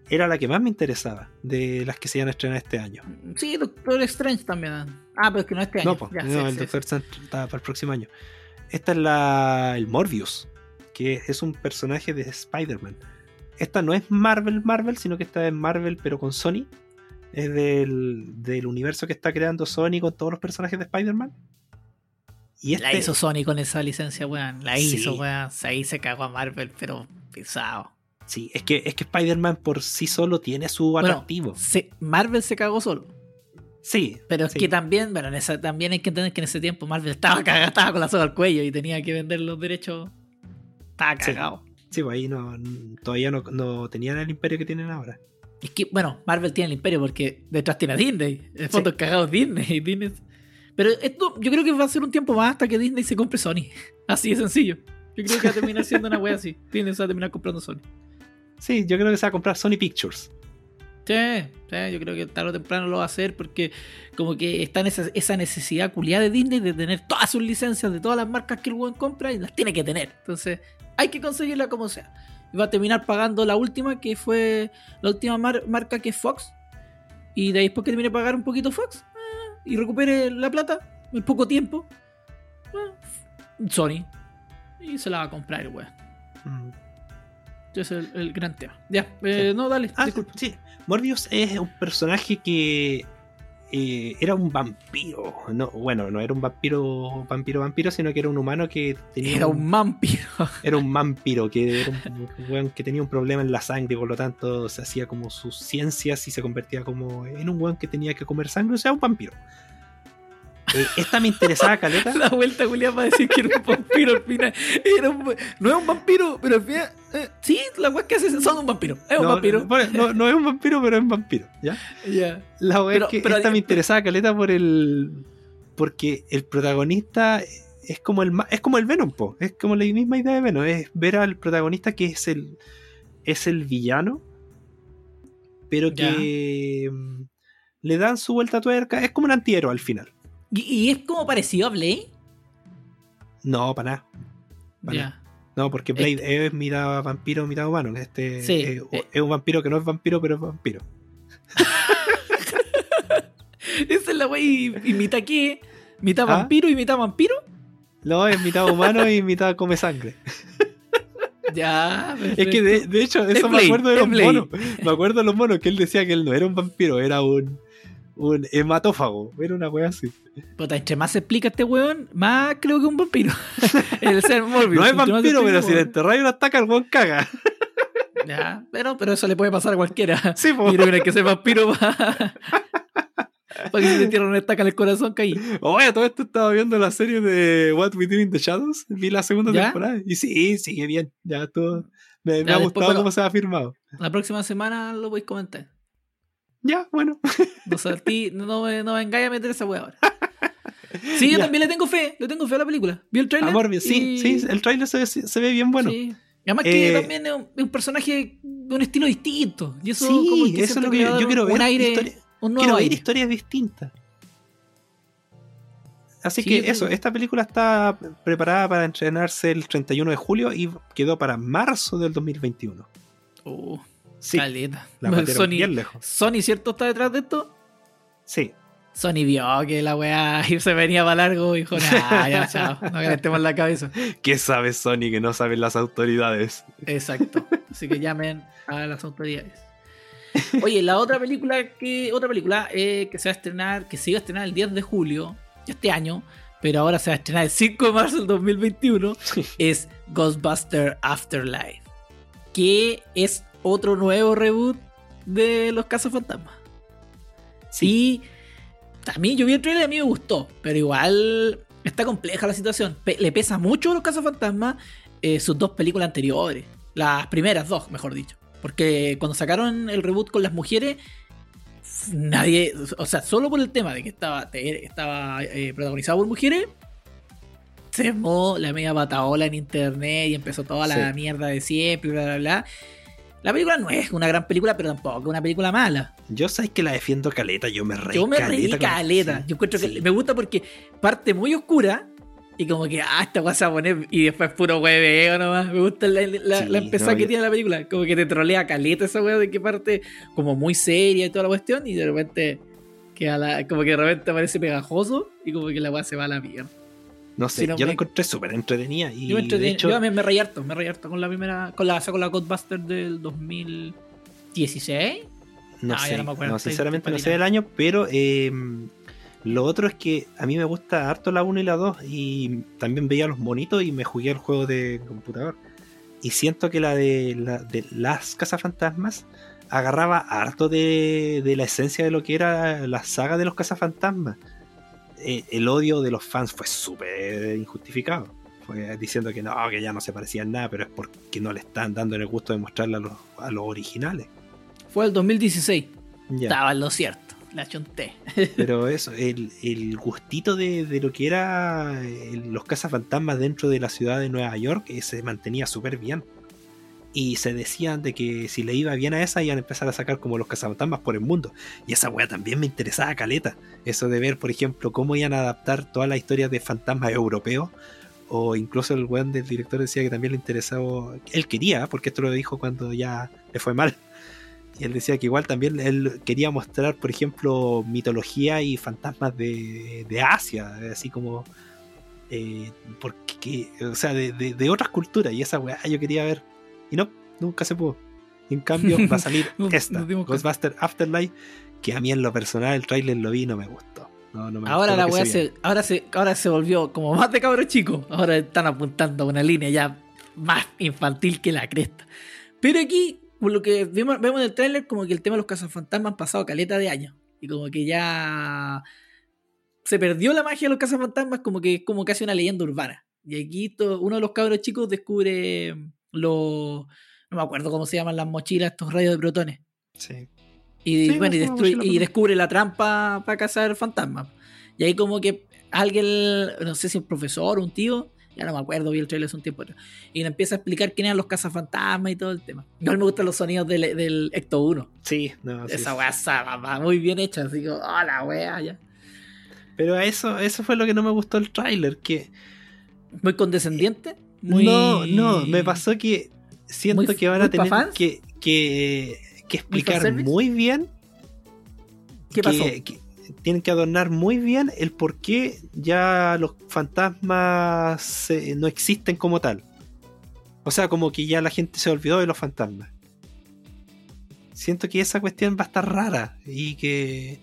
era la que más me interesaba de las que se iban a estrenar este año. Sí, Doctor Strange también. Ah, pero es que no este año. No, no el Doctor Strange estaba para el próximo año. Esta es la el Morbius que es un personaje de Spider-Man. Esta no es Marvel Marvel, sino que esta es Marvel pero con Sony. Es del, universo que está creando Sony con todos los personajes de Spider-Man. Y La este hizo Sony con esa licencia, weón. La hizo, weón. Ahí se cagó a Marvel, pero pesado. Sí, es que, es que Spider-Man por sí solo tiene su atractivo. Marvel se cagó solo. Sí. Pero es que también, bueno, también hay que entender que en ese tiempo Marvel estaba (laughs) cagada, estaba con la soga al cuello y tenía que vender los derechos estaba cagado. Sí, pues ahí no, todavía no, tenían el imperio que tienen ahora. Es que, bueno, Marvel tiene el imperio porque detrás tiene a Disney. El fondo cagado Disney, (laughs) Disney. Pero esto, yo creo que va a ser un tiempo más hasta que Disney se compre Sony. (laughs) Así de sencillo. Yo creo que va a terminar siendo una wea así. Disney se va a terminar comprando Sony. Sí, yo creo que se va a comprar Sony Pictures. Sí, yo creo que tarde o temprano lo va a hacer porque como que está en esa, esa necesidad culiada de Disney de tener todas sus licencias de todas las marcas que el buen compra y las tiene que tener. Entonces, hay que conseguirla como sea. Y va a terminar pagando la última, que fue la última marca que es Fox. Y de ahí después que termine de pagar un poquito Fox y recupere la plata en poco tiempo, ah, Sony. Y se la va a comprar, weón. Mm. Ese es el, gran tema. Ya, eh, no, dale, ah, Sí, Morbius es un personaje que eh, era un vampiro. No, bueno, no era un vampiro, vampiro, vampiro, sino que era un humano que tenía. Era un, vampiro. (laughs) Era un vampiro que era un, que tenía un problema en la sangre, por lo tanto se hacía como sus ciencias y se convertía como en un weón que tenía que comer sangre, o sea, un vampiro. Eh, esta me interesaba, Caleta. (laughs) La vuelta, Julián, para decir que era un vampiro al final. Era un, no es un vampiro, pero al final. Eh, sí, la weá que hace son un vampiro. Es un vampiro. No, no, es un vampiro, pero es un vampiro. ¿Ya? (laughs) Ya. La weá que esta me interesaba, Caleta, por el. Porque el protagonista es como el es como el Venom, po. Es como la misma idea de Venom. Es ver al protagonista que es el. es el villano. Pero que. Mm, le dan su vuelta a tuerca. Es como un antihéroe al final. ¿Y, es como parecido a Blade? No, para nada. No, porque Blade es mitad vampiro, mitad humano. Este eh, es, un vampiro que no es vampiro, pero es vampiro. (laughs) Esa es la wey. ¿Y mitad qué? ¿Mitad ¿Ah? vampiro y mitad vampiro? No, es mitad humano y mitad come sangre. (laughs) Ya, Es que de, de hecho, eso me acuerdo de los monos. Me acuerdo de los monos que él decía que él no era un vampiro, era un, un hematófago. Era una wea así. Puta, entre más se explica este weón, más creo que un vampiro. (laughs) el ser Morbius. No es vampiro, pero si le enterráis una estaca, el weón caga. Ya, pero, pero eso le puede pasar a cualquiera. Sí, po. Y no crees que sea vampiro para que se te una estaca en el corazón caí. Oye, todo esto estaba viendo la serie de What We Do in the Shadows. Vi la segunda ¿Ya? temporada. Y sí, sigue bien. Ya todo. Me, me Ya, ha después, gustado bueno. cómo se ha firmado. La próxima semana lo voy a comentar. Ya, bueno. No, sé, a ti, no, me, no me vengáis a meter esa wea ahora. (laughs) Sí, yo Ya. también le tengo fe. Le tengo fe a la película. ¿Vi el trailer? Amor, sí, sí, el trailer se, ve- se ve bien bueno. Sí. Y Además que Eh, también es un, es un personaje de un estilo distinto. Y eso, Sí, como eso es lo que yo quiero un ver. aire, historia- un nuevo quiero ver aire. historias distintas. Así Sí, que eso, creo- esta película está preparada para estrenarse el 31 de julio y quedó para marzo del 2021. Uh, Sí, caleta. la Sony, bien lejos. Sony, ¿cierto? ¿Está detrás de esto? Sí, Sony vio que la weá (laughs) se venía para largo y dijo, nah, ya, (laughs) chao, no calentemos la cabeza. ¿qué sabe Sony que no saben las autoridades? Exacto. Así que llamen a las autoridades. (laughs) Oye, la otra película que otra película eh, que se va a estrenar, que se iba a estrenar el 10 de julio de este año, pero ahora se va a estrenar el 5 de marzo del 2021, es Ghostbuster Afterlife, que es otro nuevo reboot de los casos fantasmas. Sí, a mí yo vi el trailer y a mí me gustó, pero igual está compleja la situación. Pe- le pesa mucho a los casos fantasmas eh, sus dos películas anteriores, las primeras dos, mejor dicho. Porque cuando sacaron el reboot con las mujeres, nadie, o sea, solo por el tema de que estaba, de- estaba eh, protagonizado por mujeres, se armó la media pataola en internet y empezó toda la Sí. mierda de siempre, bla, bla, bla. La película no es una gran película, pero tampoco es una película mala. Yo sabes que la defiendo caleta, yo me reí Yo me reí caleta. sí, Yo encuentro que me gusta porque parte muy oscura y como que, ah, esta cosa a poner y después puro hueveo nomás. Me gusta la, la, Sí, la empezada no, que yo- tiene la película. Como que te trolea caleta esa wea de que parte como muy seria y toda la cuestión y de repente queda la, como que de repente parece pegajoso y como que la wea se va a la mierda. No sé, yo la me- encontré súper entretenida. Y Yo, me de hecho, yo me, me reí harto, me reí harto con la primera, con la, con la Godbuster del 2016. no Ah, sé, no me acuerdo, no, sinceramente no sé del año, pero eh, lo otro es que a mí me gusta harto la 1 y la 2 y también veía los monitos y me jugué el juego de computador. Y siento que la de, la, de las cazafantasmas agarraba harto de, de la esencia de lo que era la saga de los cazafantasmas. Eh, el odio de los fans fue súper injustificado. Fue diciendo que no, que ya no se parecían nada, pero es porque no le están dando el gusto de mostrarle a los, a los originales. Fue el 2016. Ya. Estaba en lo cierto. La chunté. (laughs) Pero eso, el, el gustito de, de lo que era eh, los cazafantasmas dentro de la ciudad de Nueva York eh, se mantenía súper bien. Y se decían de que si le iba bien a esa, iban a empezar a sacar como los cazafantasmas por el mundo. Y esa weá también me interesaba caleta. Eso de ver, por ejemplo, cómo iban a adaptar todas las historias de fantasmas europeos. O incluso el weón del director decía que también le interesaba. Él quería, porque esto lo dijo cuando ya le fue mal. Y él decía que igual también él quería mostrar, por ejemplo, mitología y fantasmas de, de Asia, así como. eh, porque, que- o sea, de, de- de otras culturas. Y esa weá yo quería ver. Y no, nunca se pudo. En cambio va a (laughs) salir esta. Ghostbuster Afterlife, que a mí en lo personal el tráiler lo vi y no me gustó. No, no me Ahora gustó la weá se ahora se, ahora se volvió como más de cabro chico. Ahora están apuntando a una línea ya más infantil que la cresta. Pero aquí, por lo que vemos, vemos en el tráiler, como que el tema de los cazafantasmas han pasado caleta de años. Y como que ya se perdió la magia de los cazafantasmas, como que es como casi una leyenda urbana. Y aquí uno de los cabros chicos descubre los. No me acuerdo cómo se llaman las mochilas, estos rayos de protones. Sí. Y, Sí, bueno, y, no, destruye- y descubre la trampa para cazar fantasmas. Y ahí como que alguien, no sé si un profesor o un tío, ya no me acuerdo, vi el trailer hace un tiempo atrás, y le empieza a explicar quién eran los cazafantasmas y todo el tema. Igual me gustan los sonidos del, del Ecto 1. Sí, no, sí, Esa weá va muy bien hecha, así como, oh la weá, ya. Pero eso, eso fue lo que no me gustó el tráiler, que Muy condescendiente. Muy... No, no, me pasó que siento Muy- que van a tener que, que, que explicar muy bien. ¿Qué que- pasó? que tienen que adornar muy bien el por qué ya los fantasmas eh, no existen como tal. O sea, como que ya la gente se olvidó de los fantasmas. Siento que esa cuestión va a estar rara y que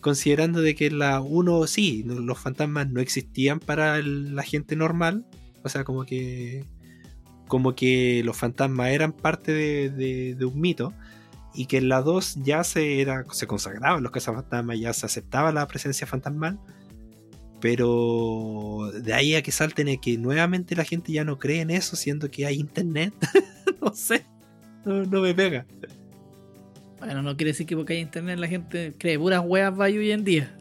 considerando de que la uno sí, los fantasmas no existían para la gente normal, o sea, como que como que los fantasmas eran parte de, un mito y que en la 2 ya se se consagraban los cazafantasmas, ya se aceptaba la presencia fantasmal, pero de ahí a que salten a que nuevamente la gente ya no cree en eso, siendo que hay internet, (laughs) no sé, no me pega. Bueno, no quiere decir que porque hay internet la gente cree puras weas vaya hoy en día.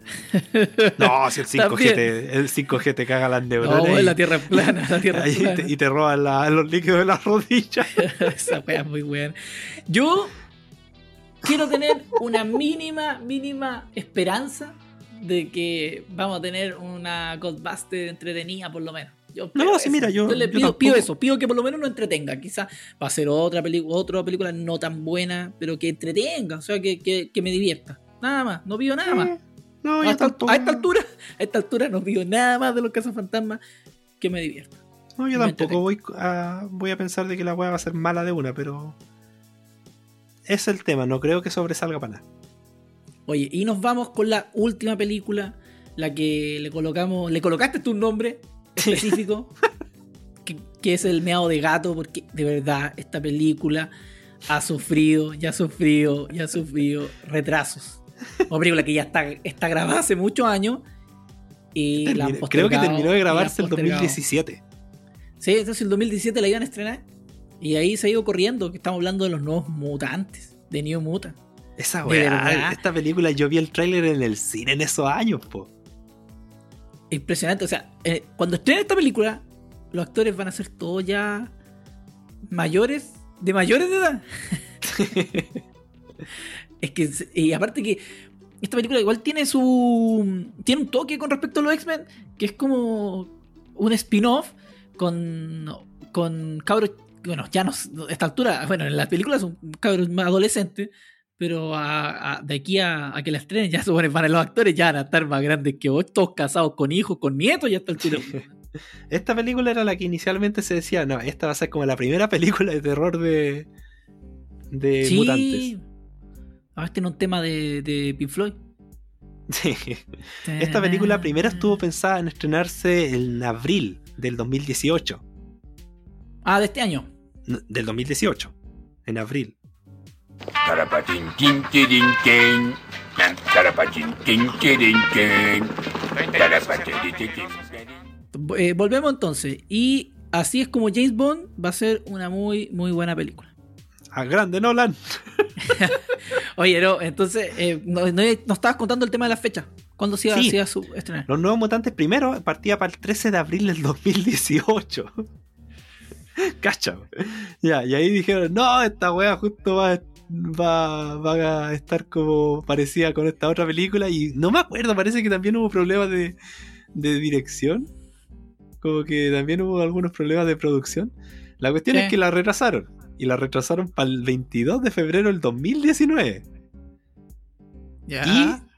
No, si el 5G, te, el 5G te caga las neuronas. No, la tierra es plana, la tierra es plana. y te roban los líquidos de las rodillas. (laughs) Esa wea es muy buena. Yo quiero tener una mínima, mínima esperanza de que vamos a tener una Ghostbuster entretenida por lo menos no, sí, mira, yo, le pido, eso, pido que por lo menos no entretenga. Quizás va a ser otra, otra película no tan buena, pero que entretenga, o sea, que, me divierta. Nada más, no pido nada más. No, a, esta, altura, (laughs) a esta altura no pido nada más de los fantasmas que me divierta. No, yo tampoco voy a, voy a pensar de que la weá va a ser mala de una, pero es el tema, no creo que sobresalga para nada. Oye, y nos vamos con la última película, la que le colocamos, le colocaste tu nombre, (laughs) específico, que, es el meado de gato, porque de verdad esta película ha sufrido, ya ha sufrido, ya ha sufrido retrasos. Una película que ya está, está grabada hace muchos años. Y creo que terminó de grabarse el 2017. Sí, entonces el 2017 la iban a estrenar. Y ahí se ha ido corriendo, que estamos hablando de los nuevos mutantes, de New Mutant. Esa weá, esta película yo vi el tráiler en el cine en esos años, po impresionante. O sea, eh, cuando estén en esta película, los actores van a ser todos ya mayores, de mayores de edad. (laughs) es que, y aparte que esta película igual tiene su. Tiene un toque con respecto a los X-Men, que es como un spin-off con. con cabros. Bueno, ya no. A esta altura, bueno, en las películas son cabros más adolescentes pero de aquí a, que la estrenen, ya (laughs) supone para los actores ya van a estar más grandes que vos, todos casados con hijos, con nietos, ya está el tiro. Esta película era la que inicialmente se decía, no, esta va a ser como la primera película de terror de, de sí. mutantes. A ver, tiene un tema de, de Pink Floyd. Sí. Esta película primero estuvo pensada en estrenarse en abril del 2018. Ah, de este año. del 2018, en abril. Eh, volvemos entonces. Y así es como James Bond va a ser una muy, muy buena película. A grande Nolan. (laughs) Oye, no, entonces, eh, no, estabas contando el tema de la fecha. ¿Cuándo se iba, a su estrenar? Los Nuevos Mutantes primero partía para el 13 de abril del 2018. (laughs) Cacha. Ya, y ahí dijeron, no, esta wea justo va a va, va a estar como parecida con esta otra película. Y no me acuerdo, parece que también hubo problemas de, de dirección. Como que también hubo algunos problemas de producción. La cuestión es que la retrasaron. Y la retrasaron para el 22 de febrero del 2019. Y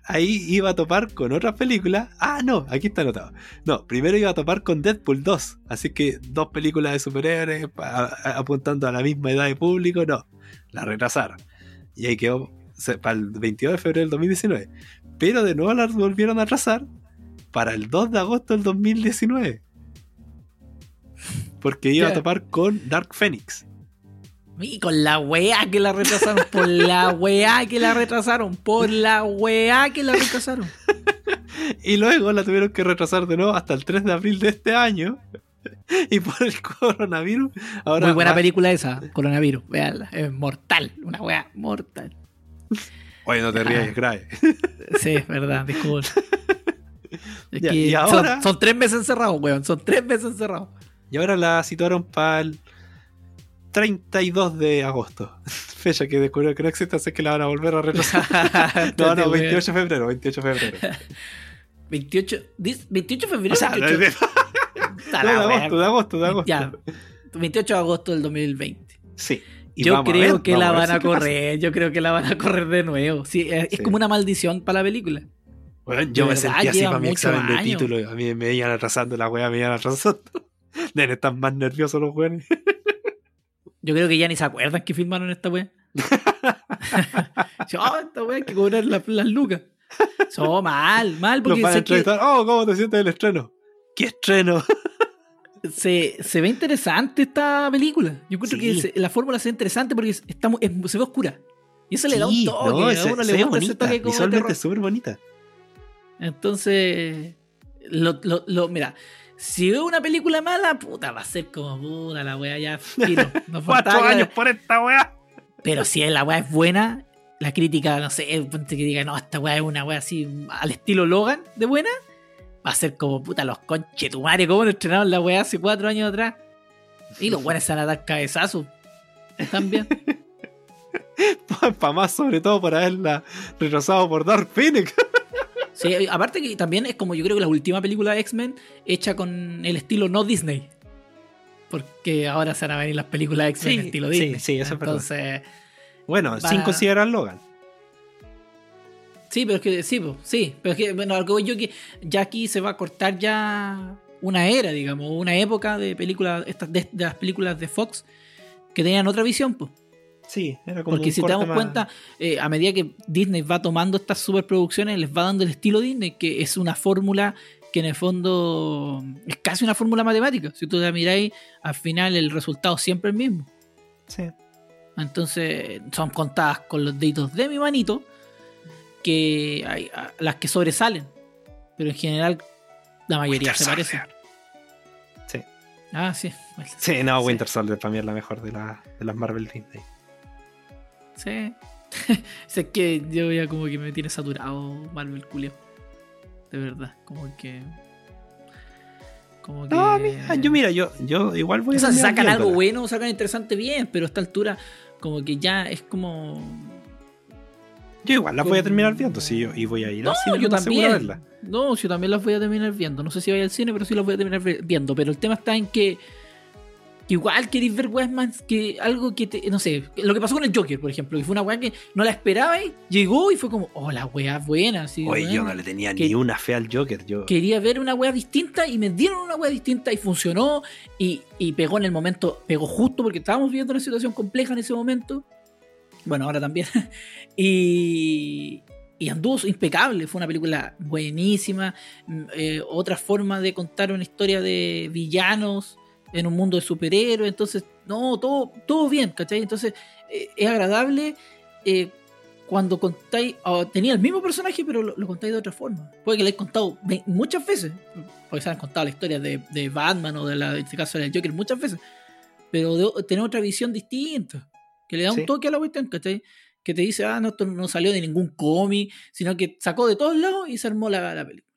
ahí iba a topar con otras películas. Ah, no, aquí está anotado. No, primero iba a topar con Deadpool 2. Así que dos películas de superhéroes apuntando a la misma edad de público. No, la retrasaron. Y ahí quedó para el 22 de febrero del 2019. Pero de nuevo la volvieron a atrasar para el 2 de agosto del 2019. Porque iba a topar con Dark Phoenix. Y con la weá que la retrasaron, por la weá que la retrasaron, por la weá que la retrasaron. (laughs) y luego la tuvieron que retrasar de nuevo hasta el 3 de abril de este año. (laughs) y por el coronavirus. Ahora Muy buena película esa, coronavirus. Veanla, es mortal, una weá mortal. Oye, no te ríes, ah. (laughs) Sí, es verdad, disculpa. (laughs) y ahora, son, tres meses encerrados, weón. Son tres meses encerrados. Y ahora la situaron para el 32 de agosto. Fecha que descubrió que no existe, así que la van a volver a retrasar. no, no, 28 de febrero, 28 de febrero. 28, 28 de febrero. O sea, de agosto, de agosto, de agosto. Ya, 28 de agosto del 2020. Sí. yo creo que la van a, correr, yo creo que la van a correr de nuevo. Sí, es, como una maldición para la película. Bueno, yo me sentí así para mi examen de título. A mí me iban atrasando la wea, me iban atrasando. (laughs) Deben estar más nerviosos los weones. Yo creo que ya ni se acuerdan que filmaron esta weá. (laughs) oh, esta weá hay que cobrar las, lucas. So, mal, mal. Porque Los que... Oh, ¿cómo te sientes el estreno? ¿Qué estreno? Se, se, ve interesante esta película. Yo creo que la fórmula se ve interesante porque está, se ve oscura. Y eso le da un toque. No, a uno le gusta ese toque como Visualmente súper bonita. Entonces, lo, lo, lo, mira, si veo una película mala, puta, va a ser como puta la wea ya. (laughs) Cuatro años por esta wea. Pero si la wea es buena, la crítica, no sé, que diga, no, esta wea es una wea así al estilo Logan de buena, va a ser como puta los conchetumares, como lo estrenaron la wea hace cuatro años atrás. Y los buenos se van a dar cabezazos. También. (laughs) para más, sobre todo para haberla retrasado por Dark Phoenix. (laughs) Sí, aparte que también es como yo creo que la última película de X-Men hecha con el estilo no Disney. Porque ahora se van a venir las películas de X-Men estilo Disney. Sí, sí, eso Entonces, Bueno, sin considerar Logan. Sí, pero es que sí, sí, pero es que bueno, algo yo que ya aquí se va a cortar ya una era, digamos, una época de películas de, de las películas de Fox que tenían otra visión, pues. Sí, era como Porque si te damos cuenta, eh, a medida que Disney va tomando estas superproducciones, les va dando el estilo Disney, que es una fórmula que en el fondo es casi una fórmula matemática. Si tú la miráis, al final el resultado siempre es el mismo. Sí. Entonces, son contadas con los deditos de mi manito que hay las que sobresalen. Pero en general, la mayoría se parecen. Sí. Ah, sí. Sí, no, Winter Soldier para mí es la mejor de, de las Marvel Disney. Sí. (laughs) es que yo ya como que me tiene saturado Marvel Culio. De verdad, como que. Como que. No, yo mira, yo, yo igual voy a. O sea, sacan algo bueno, sacan interesante bien, pero a esta altura, como que ya es como. Yo igual las voy a terminar viendo, sí, yo, y voy a ir no, yo también. No, yo también las voy a terminar viendo. No sé si voy al cine, pero sí las voy a terminar viendo. Pero el tema está en que igual queréis ver weas que algo que te. No sé, lo que pasó con el Joker, por ejemplo, que fue una wea que no la esperaba y llegó y fue como, oh, la wea buena. Así, Oye, yo no le tenía ni una fe al Joker. Yo... Quería ver una wea distinta y me dieron una wea distinta y funcionó y, y pegó en el momento, pegó justo porque estábamos viviendo una situación compleja en ese momento. Bueno, ahora también. (laughs) y, y anduvo impecable. Fue una película buenísima. Mm, eh, otra forma de contar una historia de villanos en un mundo de superhéroes, entonces, no, todo, todo bien, ¿cachai? Entonces, eh, es agradable eh, cuando contáis, tenía el mismo personaje, pero lo, contáis de otra forma. Puede que lo hayáis contado muchas veces, porque se han contado la historia de, Batman o de la, en este caso del Joker muchas veces, pero de, tener otra visión distinta, que le da un toque a la cuestión, ¿cachai? Que te dice, ah, no, esto no salió de ningún cómic, sino que sacó de todos lados y se armó la, la película.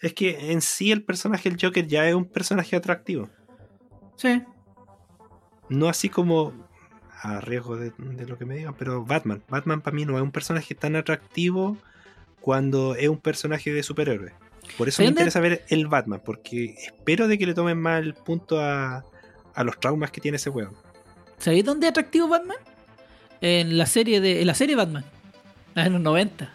Es que en sí el personaje del Joker ya es un personaje atractivo. Sí. No así como a riesgo de, lo que me digan, pero Batman. Batman para mí no es un personaje tan atractivo cuando es un personaje de superhéroe. Por eso me interesa ver el Batman, porque espero de que le tomen más el punto a, a los traumas que tiene ese weón. ¿Sabéis dónde es atractivo Batman? En la serie de en la serie Batman, en los 90.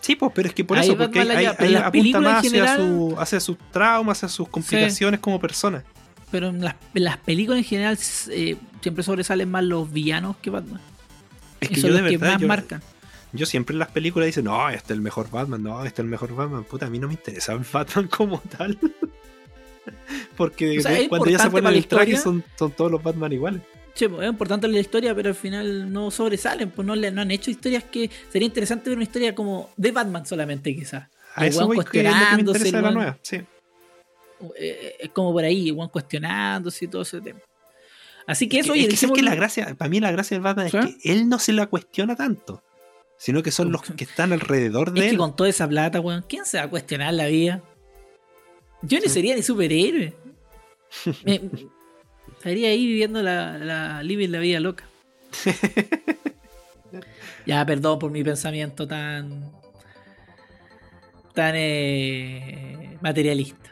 Sí, pues, pero es que por eso, porque ahí, apunta más hacia, su, hacia, sus traumas, hacia sus complicaciones como persona pero en las, películas en general eh, siempre sobresalen más los villanos que Batman. Es que yo de verdad, más yo, marcan. Yo siempre en las películas dicen, no, este es el mejor Batman, no, este es el mejor Batman. Puta, a mí no me interesa el Batman (laughs) como tal. Porque cuando ya se ponen el traje son, son, todos los Batman iguales. Sí, pues, es importante la historia, pero al final no sobresalen, pues no, le, no han hecho historias que sería interesante ver una historia como de Batman solamente, quizás. A eso voy, que es lo que me interesa la nueva, sí. Eh, es como por ahí, Juan cuestionándose y todo ese tema. Así que eso, es que, que la gracia, para mí la gracia del Batman es que él no se la cuestiona tanto, sino que son los (laughs) que están alrededor de es él. que con toda esa plata, weón, ¿quién se va a cuestionar la vida? Yo ni sería ni superhéroe. (laughs) estaría ahí viviendo la, la living la vida loca. (laughs) ya, perdón por mi pensamiento tan tan eh, materialista.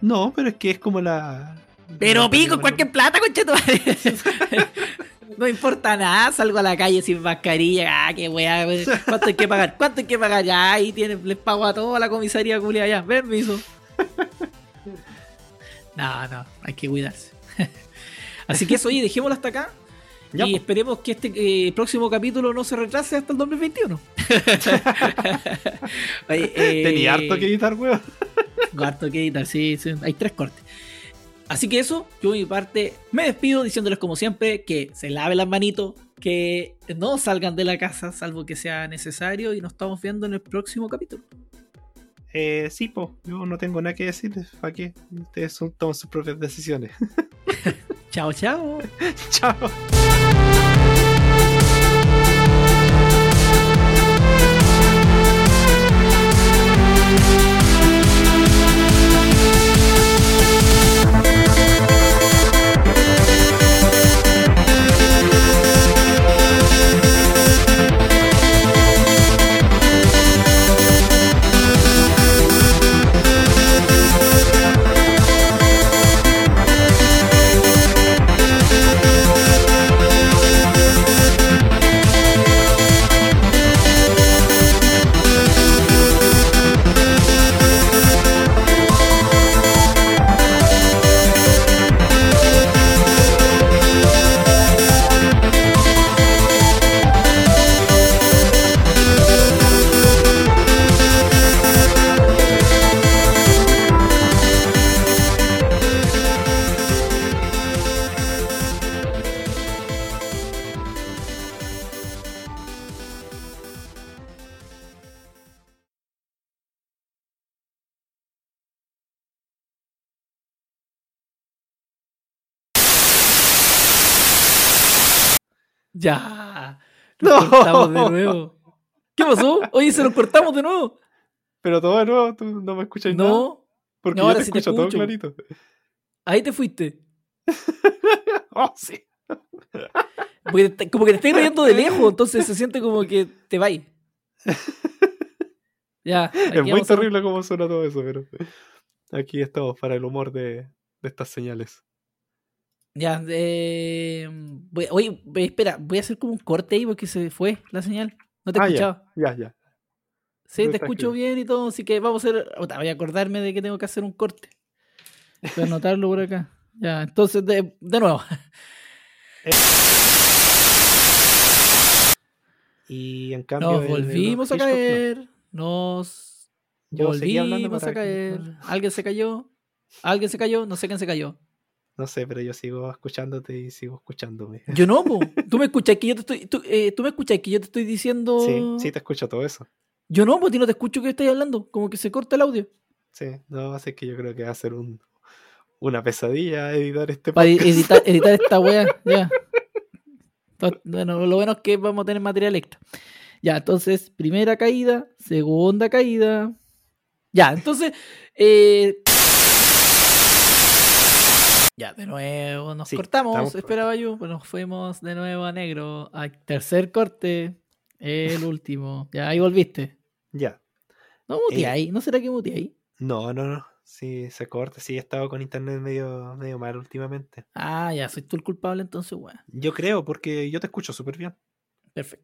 No, pero es que es como la. Pero pico, cualquier plata, concheto. (laughs) no importa nada, salgo a la calle sin mascarilla, ah, qué weá, ¿cuánto hay que pagar? ¿Cuánto hay que pagar? Ya, ahí tienen, les pago a toda la comisaría culia ya, permiso. (laughs) No, no, hay que cuidarse. Así que eso, oye, dejémoslo hasta acá. y esperemos que este eh, próximo capítulo no se retrase hasta el 2021. (laughs) Eh, Tenía harto que editar, weón. harto que editar, sí, sí, hay tres cortes. Así que eso, yo mi parte me despido diciéndoles como siempre que se laven las manitos, que no salgan de la casa salvo que sea necesario y nos estamos viendo en el próximo capítulo. Eh, sí, po, yo no tengo nada que decir, ¿para qué? Ustedes son, toman sus propias decisiones. (laughs) chao, chao. chao. Ya. Nos no. cortamos de nuevo. ¿Qué pasó? Oye, se nos cortamos de nuevo. Pero todo de nuevo, tú no me escuchas no. nada. Porque ahora yo te sí escucho, te escucho todo clarito. Ahí te fuiste. (laughs) oh, sí. como que te estoy riendo de lejos, entonces se siente como que te va. (laughs) Ya. Es muy terrible cómo suena todo eso, pero aquí estamos para el humor de, de estas señales. Ya, eh, oye, espera, voy a hacer como un corte ahí porque se fue la señal. No te he ah, escuchado. Ya, ya. Sí, te escucho bien y todo, así que vamos a hacer. Voy a acordarme de que tengo que hacer un corte. Voy a anotarlo por acá. Ya, entonces, de, de nuevo. (laughs) Eh. Y en cambio. Nos volvimos a caer. Nos volvimos a caer. ¿Alguien se cayó? ¿Alguien se cayó? No sé quién se cayó. No sé, pero yo sigo escuchándote y sigo escuchándome. (laughs) Yo no, po. (laughs) tú me escuchas que yo te estoy. Tú, eh, tú me escuchas que yo te estoy diciendo. Sí, sí, te escucho todo eso. Yo no, pues no te escucho que estoy hablando. Como que se corta el audio. Sí, no, así que yo creo que va a ser un, una pesadilla editar este Para editar, (laughs) editar esta wea, ya. Bueno, lo bueno es que vamos a tener material extra. Ya, entonces, primera caída, segunda caída. Ya, entonces, eh, ya, de nuevo nos cortamos, esperaba yo. Pues nos fuimos de nuevo a negro. A tercer corte, el (laughs) último. Ya, ahí volviste. Ya. ¿No muteáis? Eh, ¿No será que ahí? No, no, no. Sí, se corta. Sí, he estado con internet medio, medio mal últimamente. Ah, ya, soy tú el culpable entonces, weón. Yo creo, porque yo te escucho súper bien. Perfecto.